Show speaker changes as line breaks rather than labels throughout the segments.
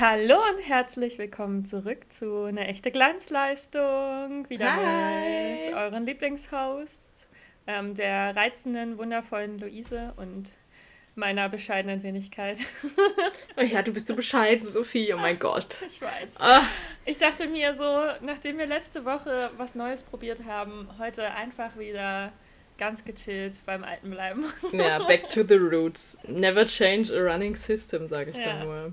Hallo und herzlich willkommen zurück zu einer echte Glanzleistung. Wieder
Hi.
mit euren Lieblingshosts, ähm, der reizenden, wundervollen Luise und meiner bescheidenen Wenigkeit.
Oh ja, du bist so bescheiden, Sophie. Oh mein Gott.
Ich weiß.
Ah,
Ich dachte mir so, nachdem wir letzte Woche was Neues probiert haben, heute einfach wieder ganz gechillt beim Alten bleiben.
ja, back to the roots. Never change a running system, sage ich
Ja.
dann nur.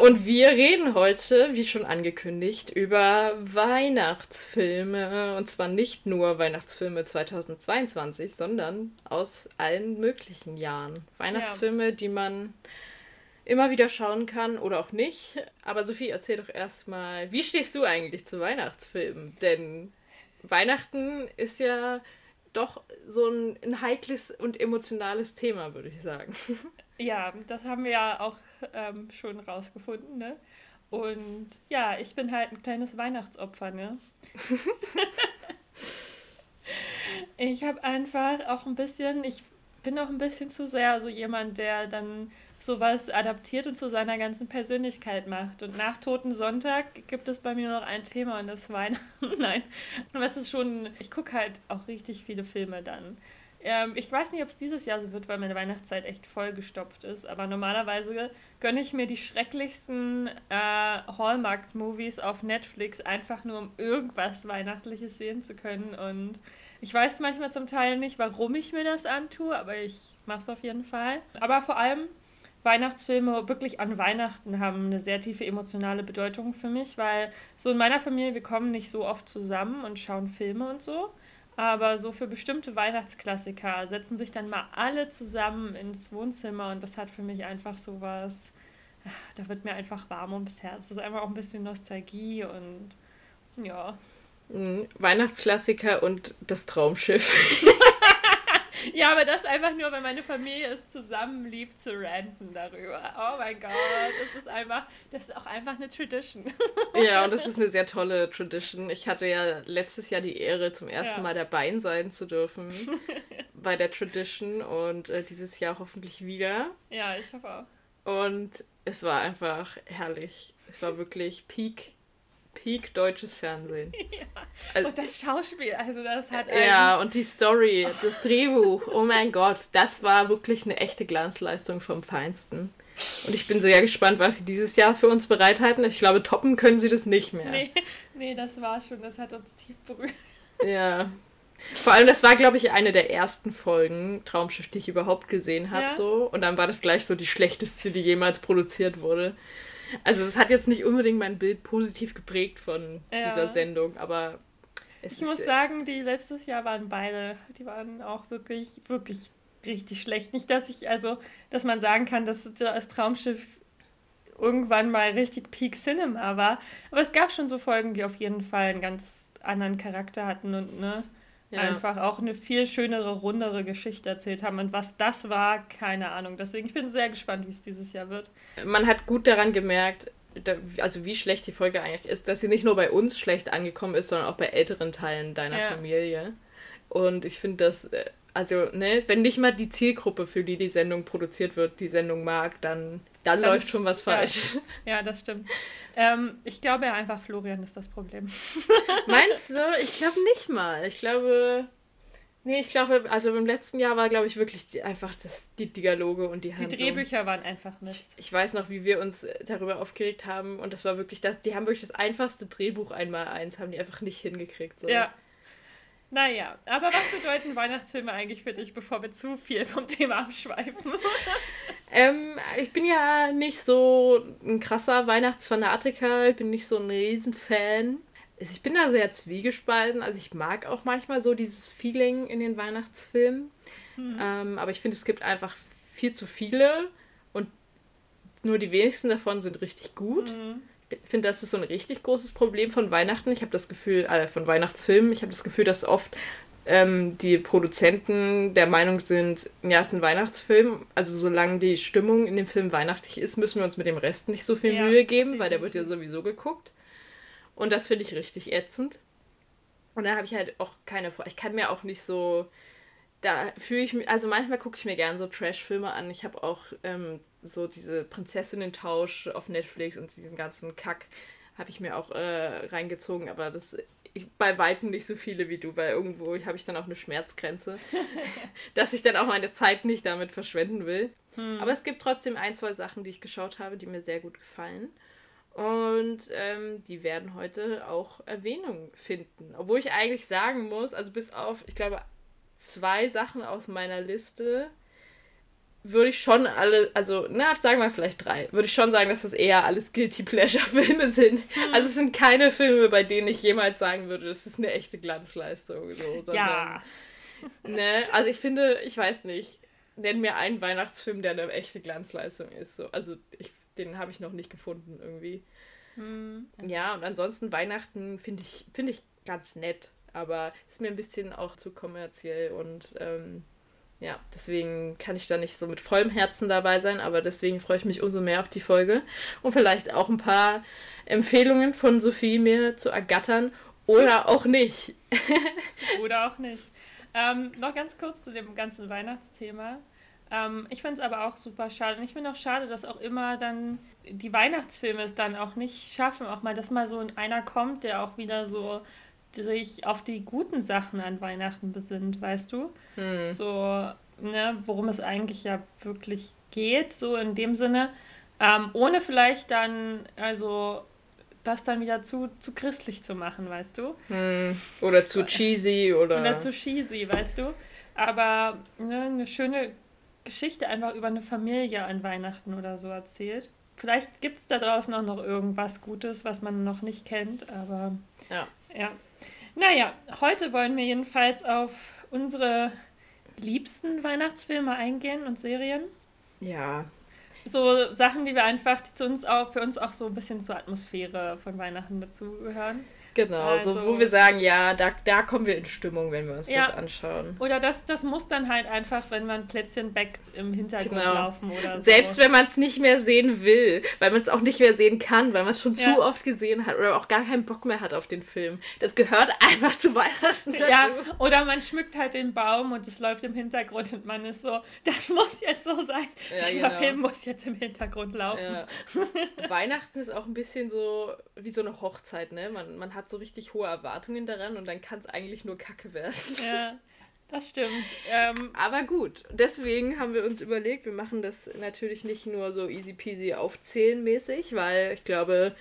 Und wir reden heute, wie schon angekündigt, über Weihnachtsfilme. Und zwar nicht nur Weihnachtsfilme 2022, sondern aus allen möglichen Jahren. Weihnachtsfilme, die man immer wieder schauen kann oder auch nicht. Aber Sophie, erzähl doch erstmal, wie stehst du eigentlich zu Weihnachtsfilmen? Denn Weihnachten ist ja doch so ein, ein heikles und emotionales Thema, würde ich sagen.
Ja, das haben wir ja auch ähm, schon rausgefunden, ne? Und ja, ich bin halt ein kleines Weihnachtsopfer, ne? ich habe einfach auch ein bisschen, ich bin auch ein bisschen zu sehr so jemand, der dann sowas adaptiert und zu seiner ganzen Persönlichkeit macht. Und nach Toten Sonntag gibt es bei mir noch ein Thema und das ist Weihnachten. Nein, aber es ist schon, ich gucke halt auch richtig viele Filme dann. Ähm, ich weiß nicht, ob es dieses Jahr so wird, weil meine Weihnachtszeit echt vollgestopft ist. Aber normalerweise gönne ich mir die schrecklichsten äh, Hallmark-Movies auf Netflix, einfach nur um irgendwas Weihnachtliches sehen zu können. Und ich weiß manchmal zum Teil nicht, warum ich mir das antue, aber ich mache es auf jeden Fall. Aber vor allem Weihnachtsfilme wirklich an Weihnachten haben eine sehr tiefe emotionale Bedeutung für mich, weil so in meiner Familie, wir kommen nicht so oft zusammen und schauen Filme und so. Aber so für bestimmte Weihnachtsklassiker setzen sich dann mal alle zusammen ins Wohnzimmer und das hat für mich einfach so was, ah, da wird mir einfach warm ums Herz. Das ist einfach auch ein bisschen Nostalgie und ja.
Mhm. Weihnachtsklassiker und das Traumschiff.
Ja, aber das einfach nur, weil meine Familie es zusammen liebt zu ranten darüber. Oh mein Gott, das ist einfach, das ist auch einfach eine Tradition.
ja, und das ist eine sehr tolle Tradition. Ich hatte ja letztes Jahr die Ehre, zum ersten
Ja.
Mal dabei sein zu dürfen bei der Tradition und äh, dieses Jahr hoffentlich wieder.
Ja, ich hoffe auch.
Und es war einfach herrlich. Es war wirklich Peak, Peak deutsches Fernsehen. Also-
Und das Schauspiel, also das hat
Ja, und die Story, das Drehbuch, oh mein Gott, das war wirklich eine echte Glanzleistung vom Feinsten. Und ich bin sehr gespannt, was sie dieses Jahr für uns bereithalten. Ich glaube, toppen können sie das nicht mehr.
Nee, nee, das war schon, das hat uns tief berührt.
Ja. Vor allem, das war, glaube ich, eine der ersten Folgen Traumschiff, die ich überhaupt gesehen habe.
Ja.
So. Und dann war das gleich so die schlechteste, die jemals produziert wurde. Also, das hat jetzt nicht unbedingt mein Bild positiv geprägt von
Ja.
dieser Sendung, aber es
Ich
ist.
muss sagen, die letztes Jahr waren beide, die waren auch wirklich, wirklich richtig schlecht. Nicht, dass ich, also, dass man sagen kann, dass das Traumschiff irgendwann mal richtig Peak Cinema war. Aber es gab schon so Folgen, die auf jeden Fall einen ganz anderen Charakter hatten und ne,
Ja.
einfach auch eine viel schönere, rundere Geschichte erzählt haben. Und was das war, keine Ahnung. Deswegen, ich bin sehr gespannt, wie es dieses Jahr wird.
Man hat gut daran gemerkt, da, also wie schlecht die Folge eigentlich ist, dass sie nicht nur bei uns schlecht angekommen ist, sondern auch bei älteren Teilen deiner
Ja.
Familie. Und ich finde das, äh, also, ne, wenn nicht mal die Zielgruppe, für die die Sendung produziert wird, die Sendung mag, dann, dann,
Dann
läuft schon was
ja.
falsch.
Ja, das stimmt. Ähm, ich glaube ja einfach, Florian ist das Problem.
Meinst du? Ich glaube nicht mal. Ich glaube. Nee, ich glaube, also im letzten Jahr war, glaube ich, wirklich die, einfach das, die Dialoge und die
Die
Handlung.
Drehbücher waren einfach Mist.
Ich weiß noch, wie wir uns äh, darüber aufgeregt haben und das war wirklich das, die haben wirklich das einfachste Drehbuch einmal eins, haben die einfach nicht hingekriegt. So.
Ja. Naja, aber was bedeuten Weihnachtsfilme eigentlich für dich, bevor wir zu viel vom Thema abschweifen?
Ähm, ich bin ja nicht so ein krasser Weihnachtsfanatiker, ich bin nicht so ein Riesenfan. Also Ich bin da sehr zwiegespalten. Also ich mag auch manchmal so dieses Feeling in den Weihnachtsfilmen. Ähm, aber ich finde, es gibt einfach viel zu viele und nur die wenigsten davon sind richtig gut. Ich finde, das ist so ein richtig großes Problem von Weihnachten. Ich habe das Gefühl, äh, von Weihnachtsfilmen, ich habe das Gefühl, dass oft ähm, die Produzenten der Meinung sind, ja, es ist ein Weihnachtsfilm. Also solange die Stimmung in dem Film weihnachtlich ist, müssen wir uns mit dem Rest nicht so viel
Ja,
Mühe geben, weil der wird ja sowieso geguckt. Und das finde ich richtig ätzend. Und da habe ich halt auch keine Vor. Ich kann mir auch nicht so da fühle ich mich, also manchmal gucke ich mir gerne so Trash-Filme an. Ich habe auch ähm, so diese Prinzessinnen-Tausch auf Netflix und diesen ganzen Kack habe ich mir auch äh, reingezogen, aber das ich, bei Weitem nicht so viele wie du, weil irgendwo habe ich dann auch eine Schmerzgrenze, dass ich dann auch meine Zeit nicht damit verschwenden will. Hm. Aber es gibt trotzdem ein, zwei Sachen, die ich geschaut habe, die mir sehr gut gefallen. Und ähm, die werden heute auch Erwähnung finden. Obwohl ich eigentlich sagen muss, also bis auf, ich glaube, zwei Sachen aus meiner Liste würde ich schon alle, also, na, sagen wir vielleicht drei, würde ich schon sagen, dass das eher alles Guilty Pleasure-Filme sind. Mhm. Also es sind keine Filme, bei denen ich jemals sagen würde, das ist eine echte Glanzleistung. So, sondern, ja. Ne, also ich finde, ich weiß nicht, nenn mir einen Weihnachtsfilm, der eine echte Glanzleistung ist. So. Also ich, den habe ich noch nicht gefunden irgendwie. Mhm. Ja, und ansonsten Weihnachten finde ich, find ich ganz nett, aber ist mir ein bisschen auch zu kommerziell und ähm, ja, deswegen kann ich da nicht so mit vollem Herzen dabei sein, aber deswegen freue ich mich umso mehr auf die Folge und vielleicht auch ein paar Empfehlungen von Sophie mir zu ergattern oder auch nicht.
oder auch nicht. Ähm, noch ganz kurz zu dem ganzen Weihnachtsthema. Ähm, ich finde es aber auch super schade. Und ich finde auch schade, dass auch immer dann die Weihnachtsfilme es dann auch nicht schaffen, auch mal, dass mal so einer kommt, der auch wieder so sich auf die guten Sachen an Weihnachten besinnt, weißt du? Hm. So, ne, worum es eigentlich ja wirklich geht, so in dem Sinne. Ähm, ohne vielleicht dann, also das dann wieder zu, zu christlich zu machen, weißt du?
Hm. Oder zu cheesy oder.
Oder zu cheesy, weißt du? Aber ne, eine schöne Geschichte einfach über eine Familie an Weihnachten oder so erzählt. Vielleicht gibt es da draußen auch noch irgendwas Gutes, was man noch nicht kennt, aber ja. ja. Naja, heute wollen wir jedenfalls auf unsere liebsten Weihnachtsfilme eingehen und Serien. Ja. So Sachen, die wir einfach, die zu uns auch, für uns auch so ein bisschen zur Atmosphäre von Weihnachten dazugehören.
Genau, also, so wo wir sagen, ja, da, da kommen wir in Stimmung, wenn wir uns ja, das anschauen.
Oder das, das muss dann halt einfach, wenn man Plätzchen backt, im Hintergrund genau. laufen oder
so. Selbst wenn man es nicht mehr sehen will, weil man es auch nicht mehr sehen kann, weil man es schon ja. zu oft gesehen hat oder auch gar keinen Bock mehr hat auf den Film. Das gehört einfach zu Weihnachten dazu.
Ja, oder man schmückt halt den Baum und es läuft im Hintergrund und man ist so, das muss jetzt so sein. Ja, Dieser genau. Film muss jetzt im Hintergrund laufen.
Weihnachten ist auch ein bisschen so wie so eine Hochzeit, ne? Man, man hat hat so richtig hohe Erwartungen daran und dann kann es eigentlich nur Kacke werden.
Ja, das stimmt. Ähm,
Aber gut, deswegen haben wir uns überlegt, wir machen das natürlich nicht nur so easy peasy aufzählenmäßig, weil ich glaube,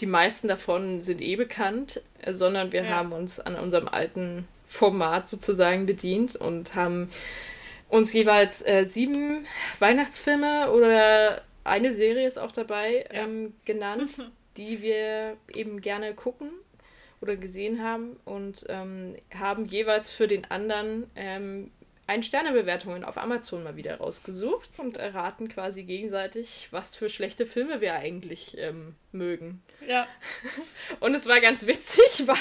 die meisten davon sind eh bekannt, sondern wir ja. haben uns an unserem alten Format sozusagen bedient und haben uns jeweils äh, sieben Weihnachtsfilme oder eine Serie ist auch dabei ja. ähm, genannt, die wir eben gerne gucken oder gesehen haben und ähm, haben jeweils für den anderen ähm, Ein-Sterne-Bewertungen auf Amazon mal wieder rausgesucht und erraten quasi gegenseitig, was für schlechte Filme wir eigentlich ähm, mögen. Ja. Und es war ganz witzig, weil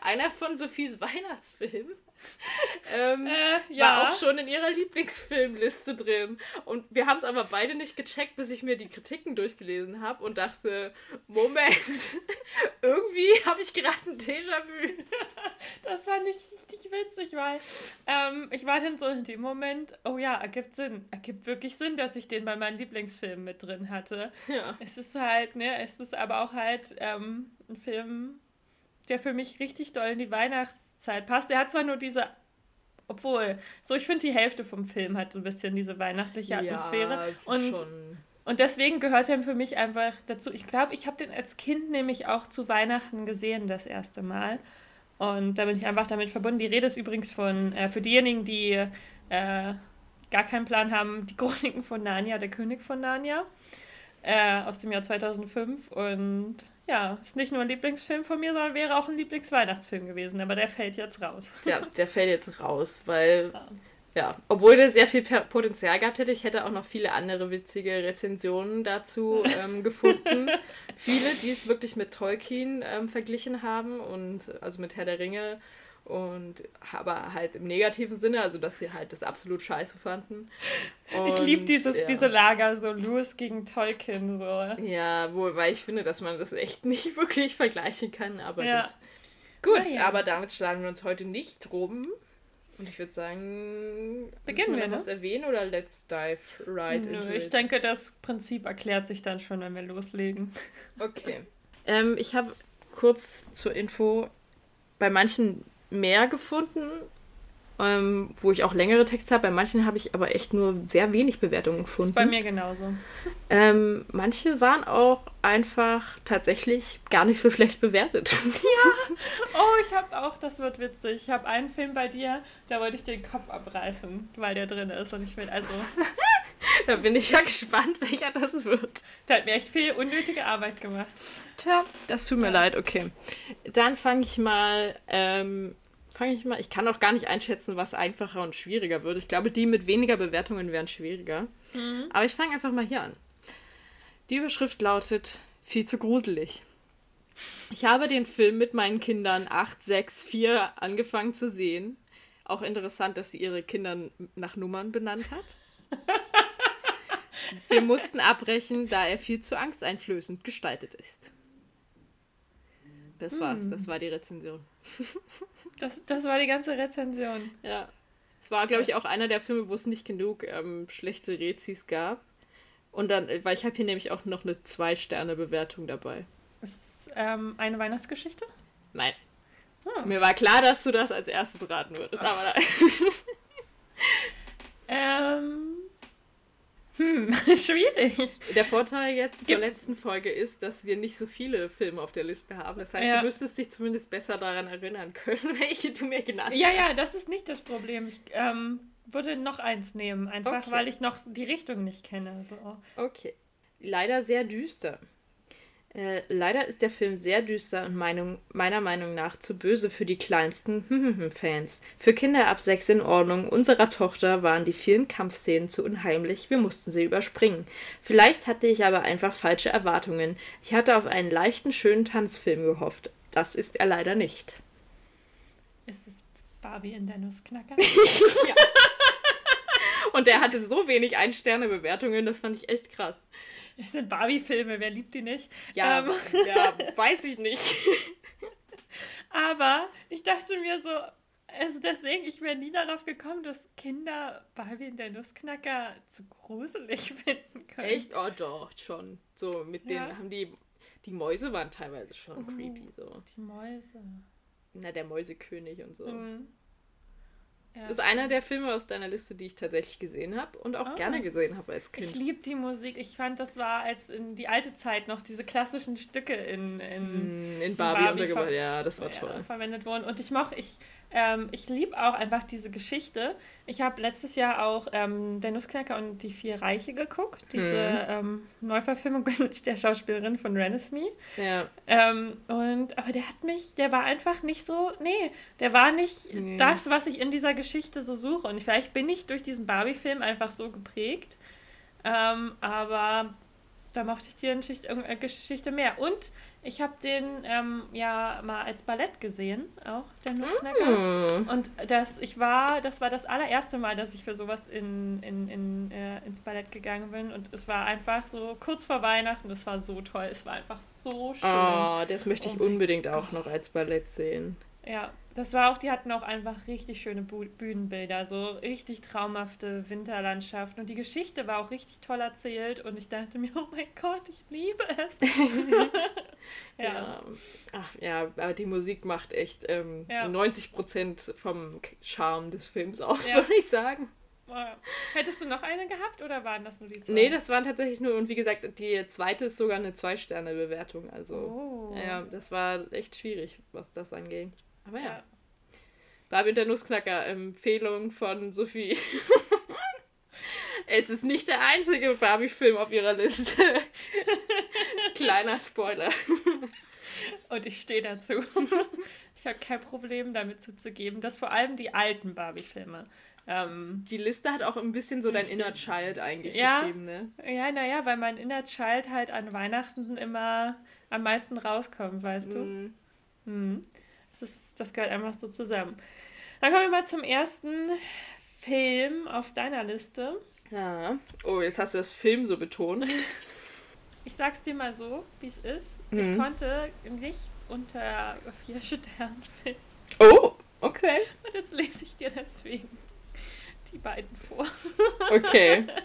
einer von Sophies Weihnachtsfilmen ähm, äh, ja. war auch schon in ihrer Lieblingsfilmliste drin. Und wir haben es aber beide nicht gecheckt, bis ich mir die Kritiken durchgelesen habe und dachte, Moment, irgendwie habe ich gerade ein Déjà-vu.
das war nicht richtig witzig, weil ähm, ich war dann so in dem Moment, oh ja, ergibt Sinn. Ergibt wirklich Sinn, dass ich den bei meinen Lieblingsfilmen mit drin hatte. Ja. Es ist halt, ne, es ist aber auch halt ähm, ein Film, der für mich richtig doll in die Weihnachtszeit passt. Der hat zwar nur diese, obwohl, so ich finde die Hälfte vom Film hat so ein bisschen diese weihnachtliche Atmosphäre. Ja, und, schon. und deswegen gehört er für mich einfach dazu. Ich glaube, ich habe den als Kind nämlich auch zu Weihnachten gesehen, das erste Mal. Und da bin ich einfach damit verbunden. Die Rede ist übrigens von, äh, für diejenigen, die äh, gar keinen Plan haben, die Chroniken von Narnia, der König von Narnia, äh, aus dem Jahr 2005. Und ja, ist nicht nur ein Lieblingsfilm von mir, sondern wäre auch ein Lieblingsweihnachtsfilm gewesen, aber der fällt jetzt raus.
Ja, der fällt jetzt raus, weil ja, ja obwohl der sehr viel Potenzial gehabt hätte, ich hätte auch noch viele andere witzige Rezensionen dazu ähm, gefunden. viele, die es wirklich mit Tolkien ähm, verglichen haben und also mit Herr der Ringe und aber halt im negativen Sinne, also dass sie halt das absolut scheiße fanden.
Und, ich liebe dieses ja. diese Lager so Lewis gegen Tolkien so.
Ja, wobei ich finde, dass man das echt nicht wirklich vergleichen kann, aber ja. gut. Gut, ja. aber damit schlagen wir uns heute nicht rum. Und ich würde sagen,
beginnen wir,
noch
ne?
erwähnen oder let's dive right
Nö,
into
ich
it?
denke, das Prinzip erklärt sich dann schon, wenn wir loslegen.
Okay. Ähm, ich habe kurz zur Info bei manchen mehr gefunden, ähm, wo ich auch längere Texte habe. Bei manchen habe ich aber echt nur sehr wenig Bewertungen
Ist
gefunden.
bei mir genauso.
Ähm, manche waren auch einfach tatsächlich gar nicht so schlecht bewertet.
Oh, ich habe auch, das wird witzig. Ich habe einen Film bei dir, da wollte ich den Kopf abreißen, weil der drin ist. Und ich will, also,
da bin ich ja gespannt, welcher das wird.
der hat mir echt viel unnötige Arbeit gemacht.
Tja, das tut mir leid, okay. Dann fange ich mal, ähm, fange ich mal, ich kann auch gar nicht einschätzen, was einfacher und schwieriger wird. Ich glaube, die mit weniger Bewertungen wären schwieriger. Aber ich fange einfach mal hier an. Die Überschrift lautet viel zu gruselig. Ich habe den Film mit meinen Kindern 8, 6, 4 angefangen zu sehen. Auch interessant, dass sie ihre Kinder nach Nummern benannt hat. Wir mussten abbrechen, da er viel zu angsteinflößend gestaltet ist. Das war's, das war die Rezension.
Das, das war die ganze Rezension.
Ja. Es war, glaube ich, auch einer der Filme, wo es nicht genug ähm, schlechte Rezis gab. Und dann, äh, weil ich habe hier nämlich auch noch eine Zwei-Sterne-Bewertung dabei.
Ist es ähm, eine Weihnachtsgeschichte?
Nein.
Ah.
Mir war klar, dass du das als erstes raten würdest, aber nein.
Ähm. Hm, schwierig.
Der Vorteil jetzt zur letzten Folge ist, dass wir nicht so viele Filme auf der Liste haben. Das heißt,
Ja.
du müsstest dich zumindest besser daran erinnern können, welche du mir genannt
Ja,
hast.
ja, das ist nicht das Problem. Ich ähm, würde noch eins nehmen, einfach
Okay.
weil ich noch die Richtung nicht kenne. So.
Okay. Leider sehr düster. Äh, leider ist der Film sehr düster und Meinung, meiner Meinung nach zu böse für die kleinsten Fans. Für Kinder ab sechs in Ordnung. Unserer Tochter waren die vielen Kampfszenen zu unheimlich. Wir mussten sie überspringen. Vielleicht hatte ich aber einfach falsche Erwartungen. Ich hatte auf einen leichten, schönen Tanzfilm gehofft. Das ist er leider nicht.
Ist es Barbie in der Nussknacker?
Und er hatte so wenig Ein-Sterne-Bewertungen, das fand ich echt krass.
Es sind Barbie-Filme, wer liebt die nicht?
Ja,
Ähm,
ja weiß ich nicht.
aber ich dachte mir so, also deswegen, ich wäre nie darauf gekommen, dass Kinder Barbie in der Nussknacker zu gruselig finden können.
Echt? Oh doch, schon. So, mit denen
Ja.
haben die. Die Mäuse waren teilweise schon
Oh.
creepy, so.
Die Mäuse.
Na, der Mäusekönig und so.
Mhm. Ja.
Das ist einer der Filme aus deiner Liste, die ich tatsächlich gesehen habe und auch
Ah.
gerne gesehen habe als
Ich
Kind.
liebe die Musik. Ich fand, das war als in die alte Zeit noch diese klassischen Stücke in, in
Mm, In Barbie,
Barbie
untergebracht. Ja, das war
ja,
toll.
verwendet wurden. Und ich mochte, ich, ähm, ich liebe auch einfach diese Geschichte. Ich habe letztes Jahr auch ähm, Der Nussknacker und die vier Reiche geguckt. Diese
Mhm.
ähm, Neuverfilmung mit der Schauspielerin von Renesmee.
Ja.
Ähm, und, aber der hat mich, der war einfach nicht so, nee, der war nicht
Nee.
das, was ich in dieser Geschichte so suche. Und vielleicht bin ich durch diesen Barbie-Film einfach so geprägt. Ähm, aber da mochte ich die Geschichte, Geschichte mehr. Und ich habe den ähm, ja mal als Ballett gesehen, auch der Nussknacker.
Hm.
Und das, ich war, das war das allererste Mal, dass ich für sowas in, in, in, äh, ins Ballett gegangen bin. Und es war einfach so kurz vor Weihnachten, es war so toll, es war einfach so schön.
Oh, das möchte ich
Oh
unbedingt auch noch als Ballett sehen.
Ja, das war auch, die hatten auch einfach richtig schöne Bu Bühnenbilder, so richtig traumhafte Winterlandschaften. Und die Geschichte war auch richtig toll erzählt. Und ich dachte mir, oh mein Gott, ich liebe es. ja.
Ja. Ach ja, aber die Musik macht echt ähm,
Ja.
90% vom K- Charme des Films aus,
Ja.
würde ich sagen.
Hättest du noch eine gehabt oder waren das nur die zwei?
Nee, das waren tatsächlich nur, und wie gesagt, die zweite ist sogar eine Zwei-Sterne-Bewertung. Also,
Oh.
ja, das war echt schwierig, was das angeht. Aber ja.
Ja.
Barbie und der Nussknacker, Empfehlung von Sophie. es ist nicht der einzige Barbie-Film auf ihrer Liste. Kleiner Spoiler.
Und ich stehe dazu. ich habe kein Problem damit zuzugeben, dass vor allem die alten Barbie-Filme. Ähm,
Die Liste hat auch ein bisschen so dein. Inner Child eigentlich
Ja.
geschrieben, ne?
ja, naja, weil mein Inner Child halt an Weihnachten immer am meisten rauskommt, weißt du?
Mhm.
Mhm. Das, ist, das gehört einfach so zusammen. Dann kommen wir mal zum ersten Film auf deiner Liste.
Ja. Oh, jetzt hast du das Film so betont.
Ich sag's dir mal so, wie es ist.
Mhm.
Ich konnte nichts unter vier Sternen finden.
Oh, Okay.
Und jetzt lese ich dir deswegen die beiden vor.
Okay.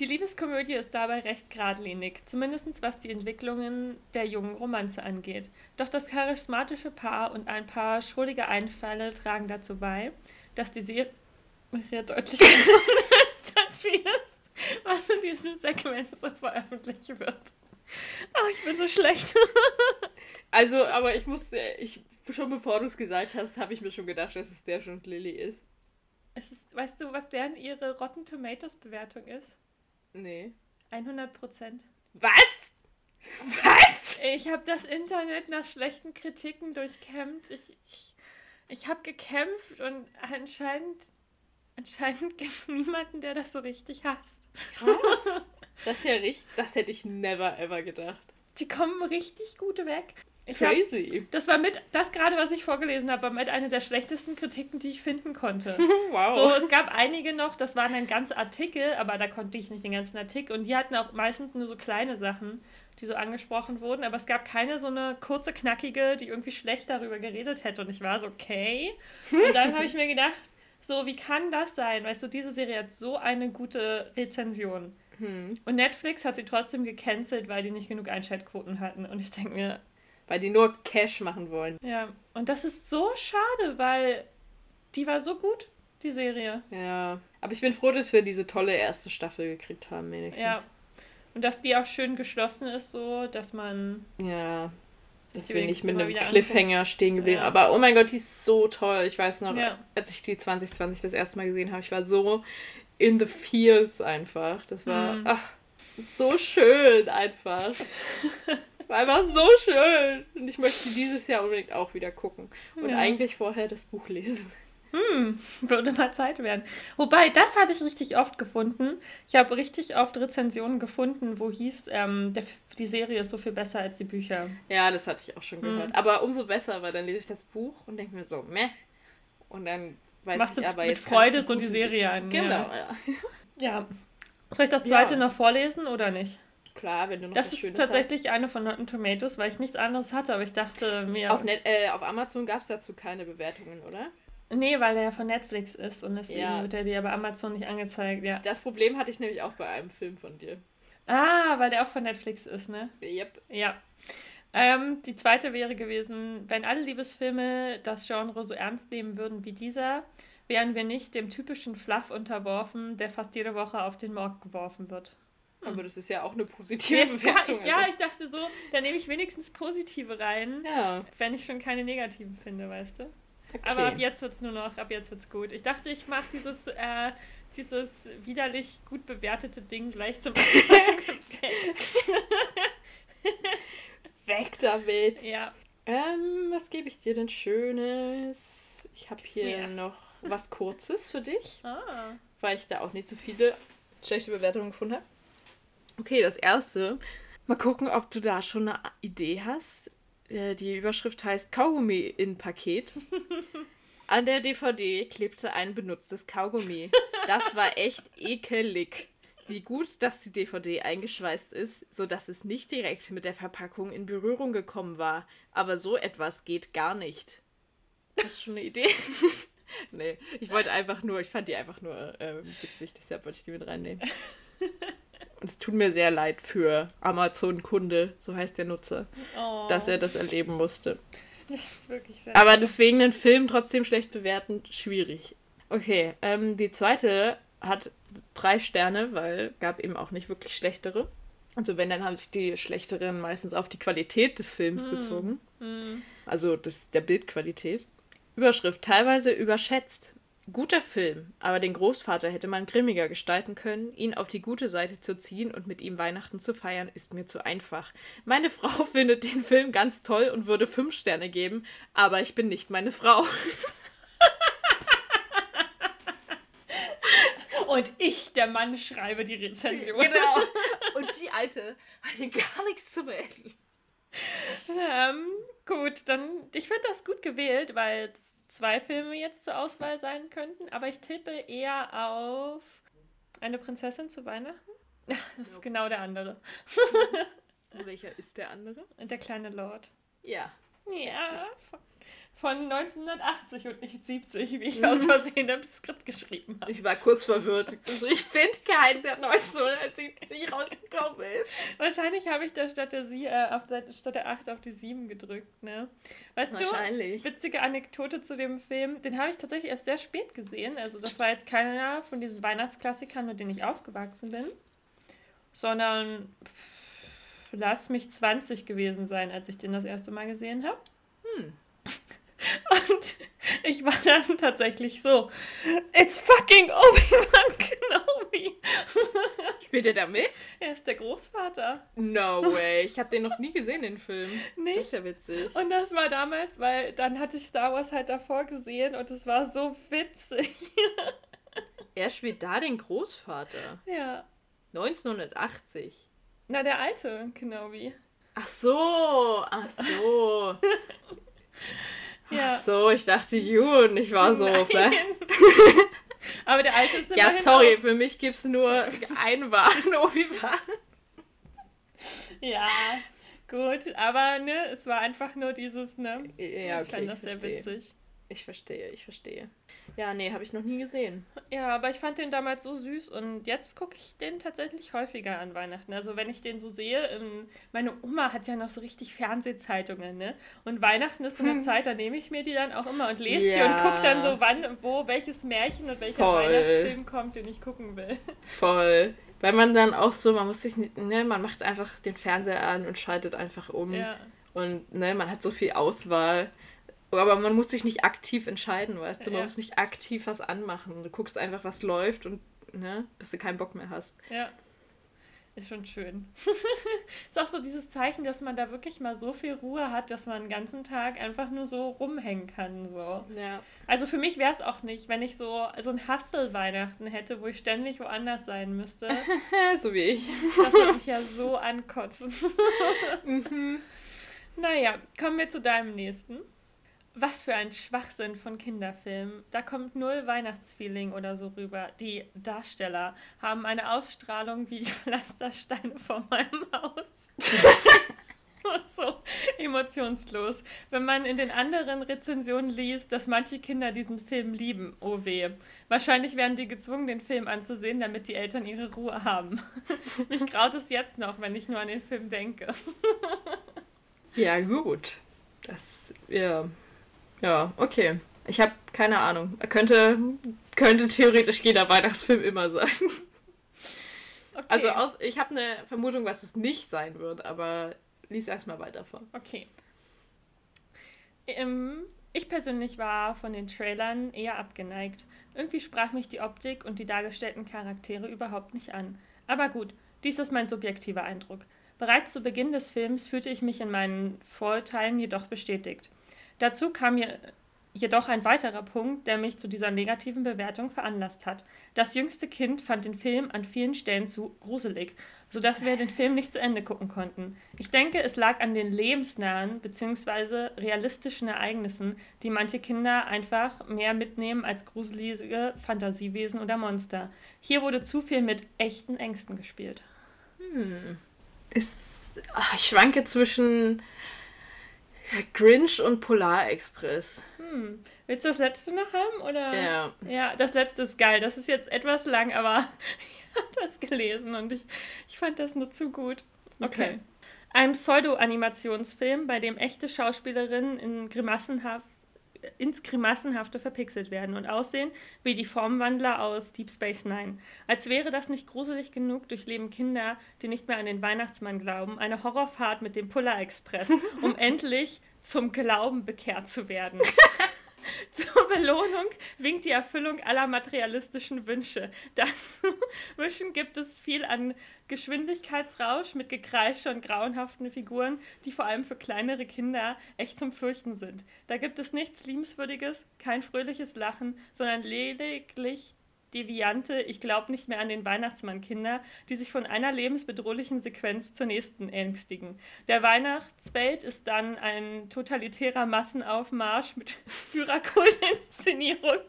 Die Liebeskomödie ist dabei recht geradlinig, zumindest was die Entwicklungen der jungen Romanze angeht. Doch das charismatische Paar und ein paar schrullige Einfälle tragen dazu bei, dass die Serie deutlich ist als vieles, was in diesem Segment so veröffentlicht wird. Oh, ich bin so schlecht.
Also, aber ich musste, ich, schon bevor du es gesagt hast, habe ich mir schon gedacht, dass es der schon Lilly ist.
Es ist, weißt du, was deren ihre Rotten Tomatoes Bewertung ist?
Nee.
100 Prozent.
Was? Was?
Ich habe das Internet nach schlechten Kritiken durchkämmt. Ich, ich, ich habe gekämpft und anscheinend, anscheinend gibt es niemanden, der das so richtig hasst.
Was? Das ja richtig, das hätte ich never ever gedacht.
Die kommen richtig gut weg.
Crazy.
Hab, das war mit, das gerade, was ich vorgelesen habe, war mit einer der schlechtesten Kritiken, die ich finden konnte.
wow.
So, es gab einige noch, das waren dann ganze Artikel, aber da konnte ich nicht den ganzen Artikel. Und die hatten auch meistens nur so kleine Sachen, die so angesprochen wurden. Aber es gab keine so eine kurze, knackige, die irgendwie schlecht darüber geredet hätte. Und ich war so, okay. Und dann habe ich mir gedacht, so, wie kann das sein? Weißt du, diese Serie hat so eine gute Rezension.
Hm.
Und Netflix hat sie trotzdem gecancelt, weil die nicht genug Einschaltquoten hatten. Und ich denke mir,
Weil die nur Cash machen wollen.
ja. Und das ist so schade, weil die war so gut, die Serie.
Ja. Aber ich bin froh, dass wir diese tolle erste Staffel gekriegt haben, wenigstens.
Ja. Und dass die auch schön geschlossen ist, so, dass man.
Ja.
Dass
wir nicht mit einem
wieder
Cliffhanger stehen geblieben.
Ja.
Aber oh mein Gott, die ist so toll. Ich weiß noch,
Ja.
als ich die 2020 das erste Mal gesehen habe, ich war so in the feels einfach. Das war,
Mhm.
ach, so schön einfach. war einfach so schön. Und ich möchte dieses Jahr unbedingt auch wieder gucken. Und
Ja.
eigentlich vorher das Buch lesen.
Hm, würde mal Zeit werden. Wobei, das habe ich richtig oft gefunden. Ich habe richtig oft Rezensionen gefunden, wo hieß, ähm, der, die Serie ist so viel besser als die Bücher.
Ja, das hatte ich auch schon gehört. Aber umso besser, weil dann lese ich das Buch und denke mir so, meh. Und dann weiß
Machst
ich
du
aber
mit
jetzt
Freude so die Serie an.
Genau,
Ja.
ja.
ja. Soll ich das zweite
Ja.
noch vorlesen oder nicht?
Klar, wenn du noch
Das
was
ist tatsächlich eine von Rotten Tomatoes, weil ich nichts anderes hatte, aber ich dachte mir.
hast. Auf, Net äh, auf Amazon gab es dazu keine Bewertungen, oder?
Nee, weil der ja von Netflix ist und deswegen
Ja.
wird der dir bei Amazon nicht angezeigt, ja.
Das Problem hatte ich nämlich auch bei einem Film von dir.
Ah, weil der auch von Netflix ist, ne?
Yep.
Ja. Ähm, die zweite wäre gewesen, wenn alle Liebesfilme das Genre so ernst nehmen würden wie dieser, wären wir nicht dem typischen Fluff unterworfen, der fast jede Woche auf den Markt geworfen wird.
Aber das ist ja auch eine positive
ja,
Bewertung.
ich, ja,
also.
ich dachte so, da nehme ich wenigstens positive rein,
ja.
wenn ich schon keine negativen finde, weißt du?
Okay.
Aber ab jetzt wird's nur noch, ab jetzt wird's gut. Ich dachte, ich mache dieses, äh, dieses widerlich gut bewertete Ding gleich zum weg.
Weg damit.
Ja.
Ähm, was gebe ich dir denn Schönes? Ich habe hier
mir.
noch was Kurzes für dich,
Ah.
weil ich da auch nicht so viele schlechte Bewertungen gefunden habe. Okay, das erste. Mal gucken, ob du da schon eine Idee hast. Äh, Die Überschrift heißt Kaugummi in Paket. An der DVD klebte ein benutztes Kaugummi. Das war echt ekelig. Wie gut, dass die DVD eingeschweißt ist, sodass es nicht direkt mit der Verpackung in Berührung gekommen war. Aber so etwas geht gar nicht. Hast du schon eine Idee? nee, ich wollte einfach nur, ich fand die einfach nur ähm, witzig, deshalb wollte ich die mit reinnehmen. Und es tut mir sehr leid für Amazon-Kunde, so heißt der Nutzer,
Oh,
dass er das erleben musste.
das ist wirklich sehr.
Aber deswegen den Film trotzdem schlecht bewerten, schwierig. Okay, ähm, die zweite hat drei Sterne, weil gab eben auch nicht wirklich schlechtere. Also wenn, dann haben sich die schlechteren meistens auf die Qualität des Films
Hm.
bezogen.
Hm.
Also das, der Bildqualität. Überschrift teilweise überschätzt. Guter Film, aber den Großvater hätte man grimmiger gestalten können. Ihn auf die gute Seite zu ziehen und mit ihm Weihnachten zu feiern, ist mir zu einfach. Meine Frau findet den Film ganz toll und würde fünf Sterne geben, aber ich bin nicht meine Frau.
Und ich, der Mann, schreibe die Rezension.
Genau. Und die Alte hat hier gar nichts zu melden.
Ähm, gut, dann, ich finde das gut gewählt, weil es zwei Filme jetzt zur Auswahl sein könnten, aber ich tippe eher auf eine Prinzessin zu Weihnachten. Das ist
Nope.
genau der andere.
Welcher ist der andere?
Der kleine Lord.
Ja.
Ja, von 1980 und nicht 70, wie ich aus Versehen im Skript geschrieben habe.
Ich war kurz verwirrt. Ich finde keinen, der 1970 rausgekommen ist.
Wahrscheinlich habe ich da statt der, Sie, äh, auf der, statt der 8 auf die 7 gedrückt, ne? Weißt
Wahrscheinlich.
du, witzige Anekdote zu dem Film, den habe ich tatsächlich erst sehr spät gesehen. Also das war jetzt keiner von diesen Weihnachtsklassikern, mit denen ich aufgewachsen bin, sondern pff, lass mich 20 gewesen sein, als ich den das erste Mal gesehen habe. Hm. Und ich war dann tatsächlich so, it's fucking Obi-Wan Kenobi.
Spielt er da mit?
Er ist der Großvater.
No way. Ich habe den noch nie gesehen, den Film.
Nicht?
Das ist ja witzig.
Und das war damals, weil dann hatte ich Star Wars halt davor gesehen und es war so witzig.
er spielt da den Großvater.
Ja.
1980.
Na, der alte Kenobi.
Ach so, ach so. Ja. Ach so, ich dachte Jun, ich war so.
Aber der alte ist
Ja, sorry, auch. für mich gibt es nur einen wahren Obi-Wan.
Ja, gut, aber ne, es war einfach nur dieses, ne?
Ja, okay,
ich fand das sehr witzig.
Ich verstehe, ich verstehe. Ja, nee, habe ich noch nie gesehen.
Ja, aber ich fand den damals so süß und jetzt gucke ich den tatsächlich häufiger an Weihnachten. Also wenn ich den so sehe, ähm, meine Oma hat ja noch so richtig Fernsehzeitungen, ne? Und Weihnachten ist so eine hm. Zeit, da nehme ich mir die dann auch immer und lese ja. die und gucke dann so, wann, wo, welches Märchen und welcher Voll. Weihnachtsfilm kommt, den ich gucken will.
Voll. Weil man dann auch so, man muss sich nicht, ne, man macht einfach den Fernseher an und schaltet einfach um. Ja. Und ne, man hat so viel Auswahl. Aber man muss sich nicht aktiv entscheiden, weißt du? Man ja. muss nicht aktiv was anmachen. Du guckst einfach, was läuft und ne, bis du keinen Bock mehr hast.
Ja. Ist schon schön. ist auch so dieses Zeichen, dass man da wirklich mal so viel Ruhe hat, dass man den ganzen Tag einfach nur so rumhängen kann. So.
Ja.
Also für mich wäre es auch nicht, wenn ich so, so ein Hustle-Weihnachten hätte, wo ich ständig woanders sein müsste.
so wie ich.
Das würde mich ja so ankotzen. mhm. Naja, kommen wir zu deinem nächsten. Was für ein Schwachsinn von Kinderfilmen. Da kommt null Weihnachtsfeeling oder so rüber. Die Darsteller haben eine Ausstrahlung wie Pflastersteine vor meinem Haus. so emotionslos. Wenn man in den anderen Rezensionen liest, dass manche Kinder diesen Film lieben, oh weh. Wahrscheinlich werden die gezwungen, den Film anzusehen, damit die Eltern ihre Ruhe haben. Mich graut es jetzt noch, wenn ich nur an den Film denke.
ja, gut. Das, ja. Ja, okay. Ich habe keine Ahnung. Könnte, könnte theoretisch jeder Weihnachtsfilm immer sein. Okay. Also aus, ich habe eine Vermutung, was es nicht sein wird, aber lies erstmal weiter vor.
Okay. Ähm, ich persönlich war von den Trailern eher abgeneigt. Irgendwie sprach mich die Optik und die dargestellten Charaktere überhaupt nicht an. Aber gut, dies ist mein subjektiver Eindruck. Bereits zu Beginn des Films fühlte ich mich in meinen Vorurteilen jedoch bestätigt. Dazu kam mir jedoch ein weiterer Punkt, der mich zu dieser negativen Bewertung veranlasst hat. Das jüngste Kind fand den Film an vielen Stellen zu gruselig, sodass wir den Film nicht zu Ende gucken konnten. Ich denke, es lag an den lebensnahen bzw. realistischen Ereignissen, die manche Kinder einfach mehr mitnehmen als gruselige Fantasiewesen oder Monster. Hier wurde zu viel mit echten Ängsten gespielt.
Hm. Ist, ach, ich schwanke zwischen Grinch und Polar Express.
Hm. Willst du das letzte noch haben? Oder?
Ja.
Ja, das letzte ist geil. Das ist jetzt etwas lang, aber ich habe das gelesen und ich, ich fand das nur zu gut. Okay. okay. Ein Pseudo-Animationsfilm, bei dem echte Schauspielerinnen in grimassenhaft ins Grimassenhafte verpixelt werden und aussehen wie die Formwandler aus Deep Space Nine. Als wäre das nicht gruselig genug, durchleben Kinder, die nicht mehr an den Weihnachtsmann glauben, eine Horrorfahrt mit dem Puller Express, um endlich zum Glauben bekehrt zu werden. Zur Belohnung winkt die Erfüllung aller materialistischen Wünsche. Dazwischen gibt es viel an Geschwindigkeitsrausch mit Gekreische und grauenhaften Figuren, die vor allem für kleinere Kinder echt zum Fürchten sind. Da gibt es nichts Liebenswürdiges, kein fröhliches Lachen, sondern lediglich deviante Ich glaube nicht mehr an den Weihnachtsmann-Kinder, die sich von einer lebensbedrohlichen Sequenz zur nächsten ängstigen. Der Weihnachtswelt ist dann ein totalitärer Massenaufmarsch mit Führerkult-Inszenierung.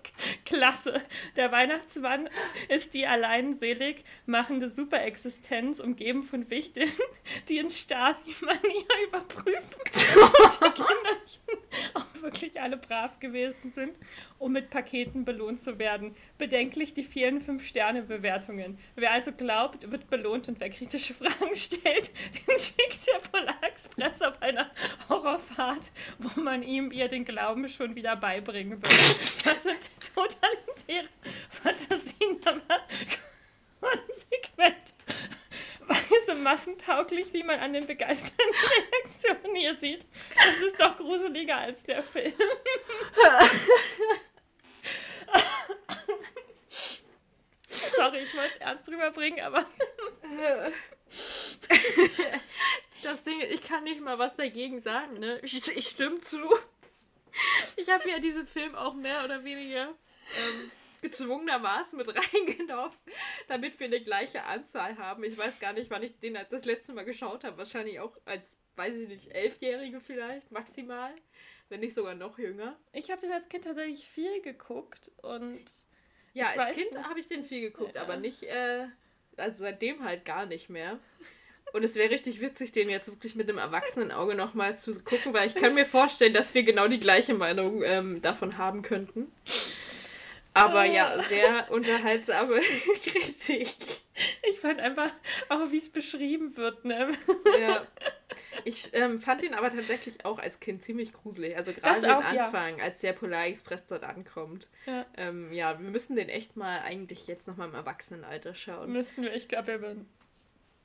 Klasse. Der Weihnachtsmann ist die allein selig machende Superexistenz, umgeben von Wichteln, die in Stasi-Manier überprüfen, ob die Kinderchen auch wirklich alle brav gewesen sind, um mit Paketen belohnt zu werden. Bedenklich die vielen Fünf-Sterne-Bewertungen. Wer also glaubt, wird belohnt und wer kritische Fragen stellt, den schickt der Polarexpress auf eine Horrorfahrt, wo man ihm ihr den Glauben schon wieder beibringen wird. Das sind totalitäre Fantasien, aber konsequent weise massentauglich, wie man an den begeisterten Reaktionen hier sieht. Das ist doch gruseliger als der Film. Sorry, ich wollte es ernst rüberbringen, aber.
Das Ding, ich kann nicht mal was dagegen sagen, ne? Ich, ich stimme zu. Ich habe ja diesen Film auch mehr oder weniger ähm, gezwungenermaßen mit reingenommen, damit wir eine gleiche Anzahl haben. Ich weiß gar nicht, wann ich den das letzte Mal geschaut habe. Wahrscheinlich auch als, weiß ich nicht, Elfjährige vielleicht, maximal. Wenn nicht sogar noch jünger.
Ich habe den als Kind tatsächlich viel geguckt und.
Ja, als Kind habe ich den viel geguckt, ja. aber nicht, äh, also seitdem halt gar nicht mehr. Und es wäre richtig witzig, den jetzt wirklich mit einem Erwachsenenauge nochmal zu gucken, weil ich kann mir vorstellen, dass wir genau die gleiche Meinung ähm, davon haben könnten. Aber ja, ah. sehr unterhaltsame Kritik.
Ich fand einfach auch, wie es beschrieben wird, ne? Ja.
Ich ähm, fand ihn aber tatsächlich auch als Kind ziemlich gruselig. Also gerade am Anfang, ja. als der Polar Express dort ankommt. Ja. Ähm, ja, wir müssen den echt mal eigentlich jetzt nochmal im Erwachsenenalter schauen.
Müssen wir, ich glaube, wir würden.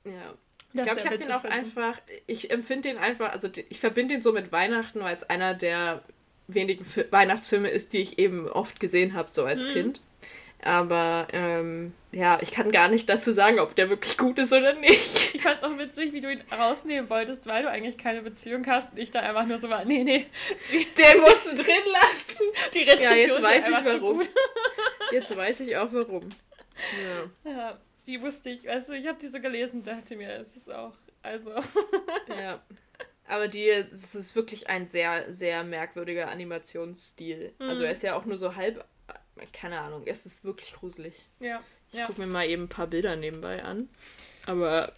Ja. Ich glaube, ich habe den auch finden. einfach, ich empfinde den einfach, also ich verbinde den so mit Weihnachten, weil es einer der wenigen Fi Weihnachtsfilme ist, die ich eben oft gesehen habe, so als mhm. Kind. Aber ähm, ja, ich kann gar nicht dazu sagen, ob der wirklich gut ist oder nicht.
Ich fand es auch witzig, wie du ihn rausnehmen wolltest, weil du eigentlich keine Beziehung hast und ich da einfach nur so war, nee, nee.
Den musst du drin lassen. Die Rezension ja, jetzt weiß ich warum. Jetzt weiß ich auch warum.
Ja. ja die wusste ich, also ich habe die so gelesen und dachte mir, es ist auch, also.
Ja. Aber die, es ist wirklich ein sehr, sehr merkwürdiger Animationsstil. Mhm. Also er ist ja auch nur so halb, keine Ahnung, es ist wirklich gruselig. Ja. Ich ja. gucke mir mal eben ein paar Bilder nebenbei an. Aber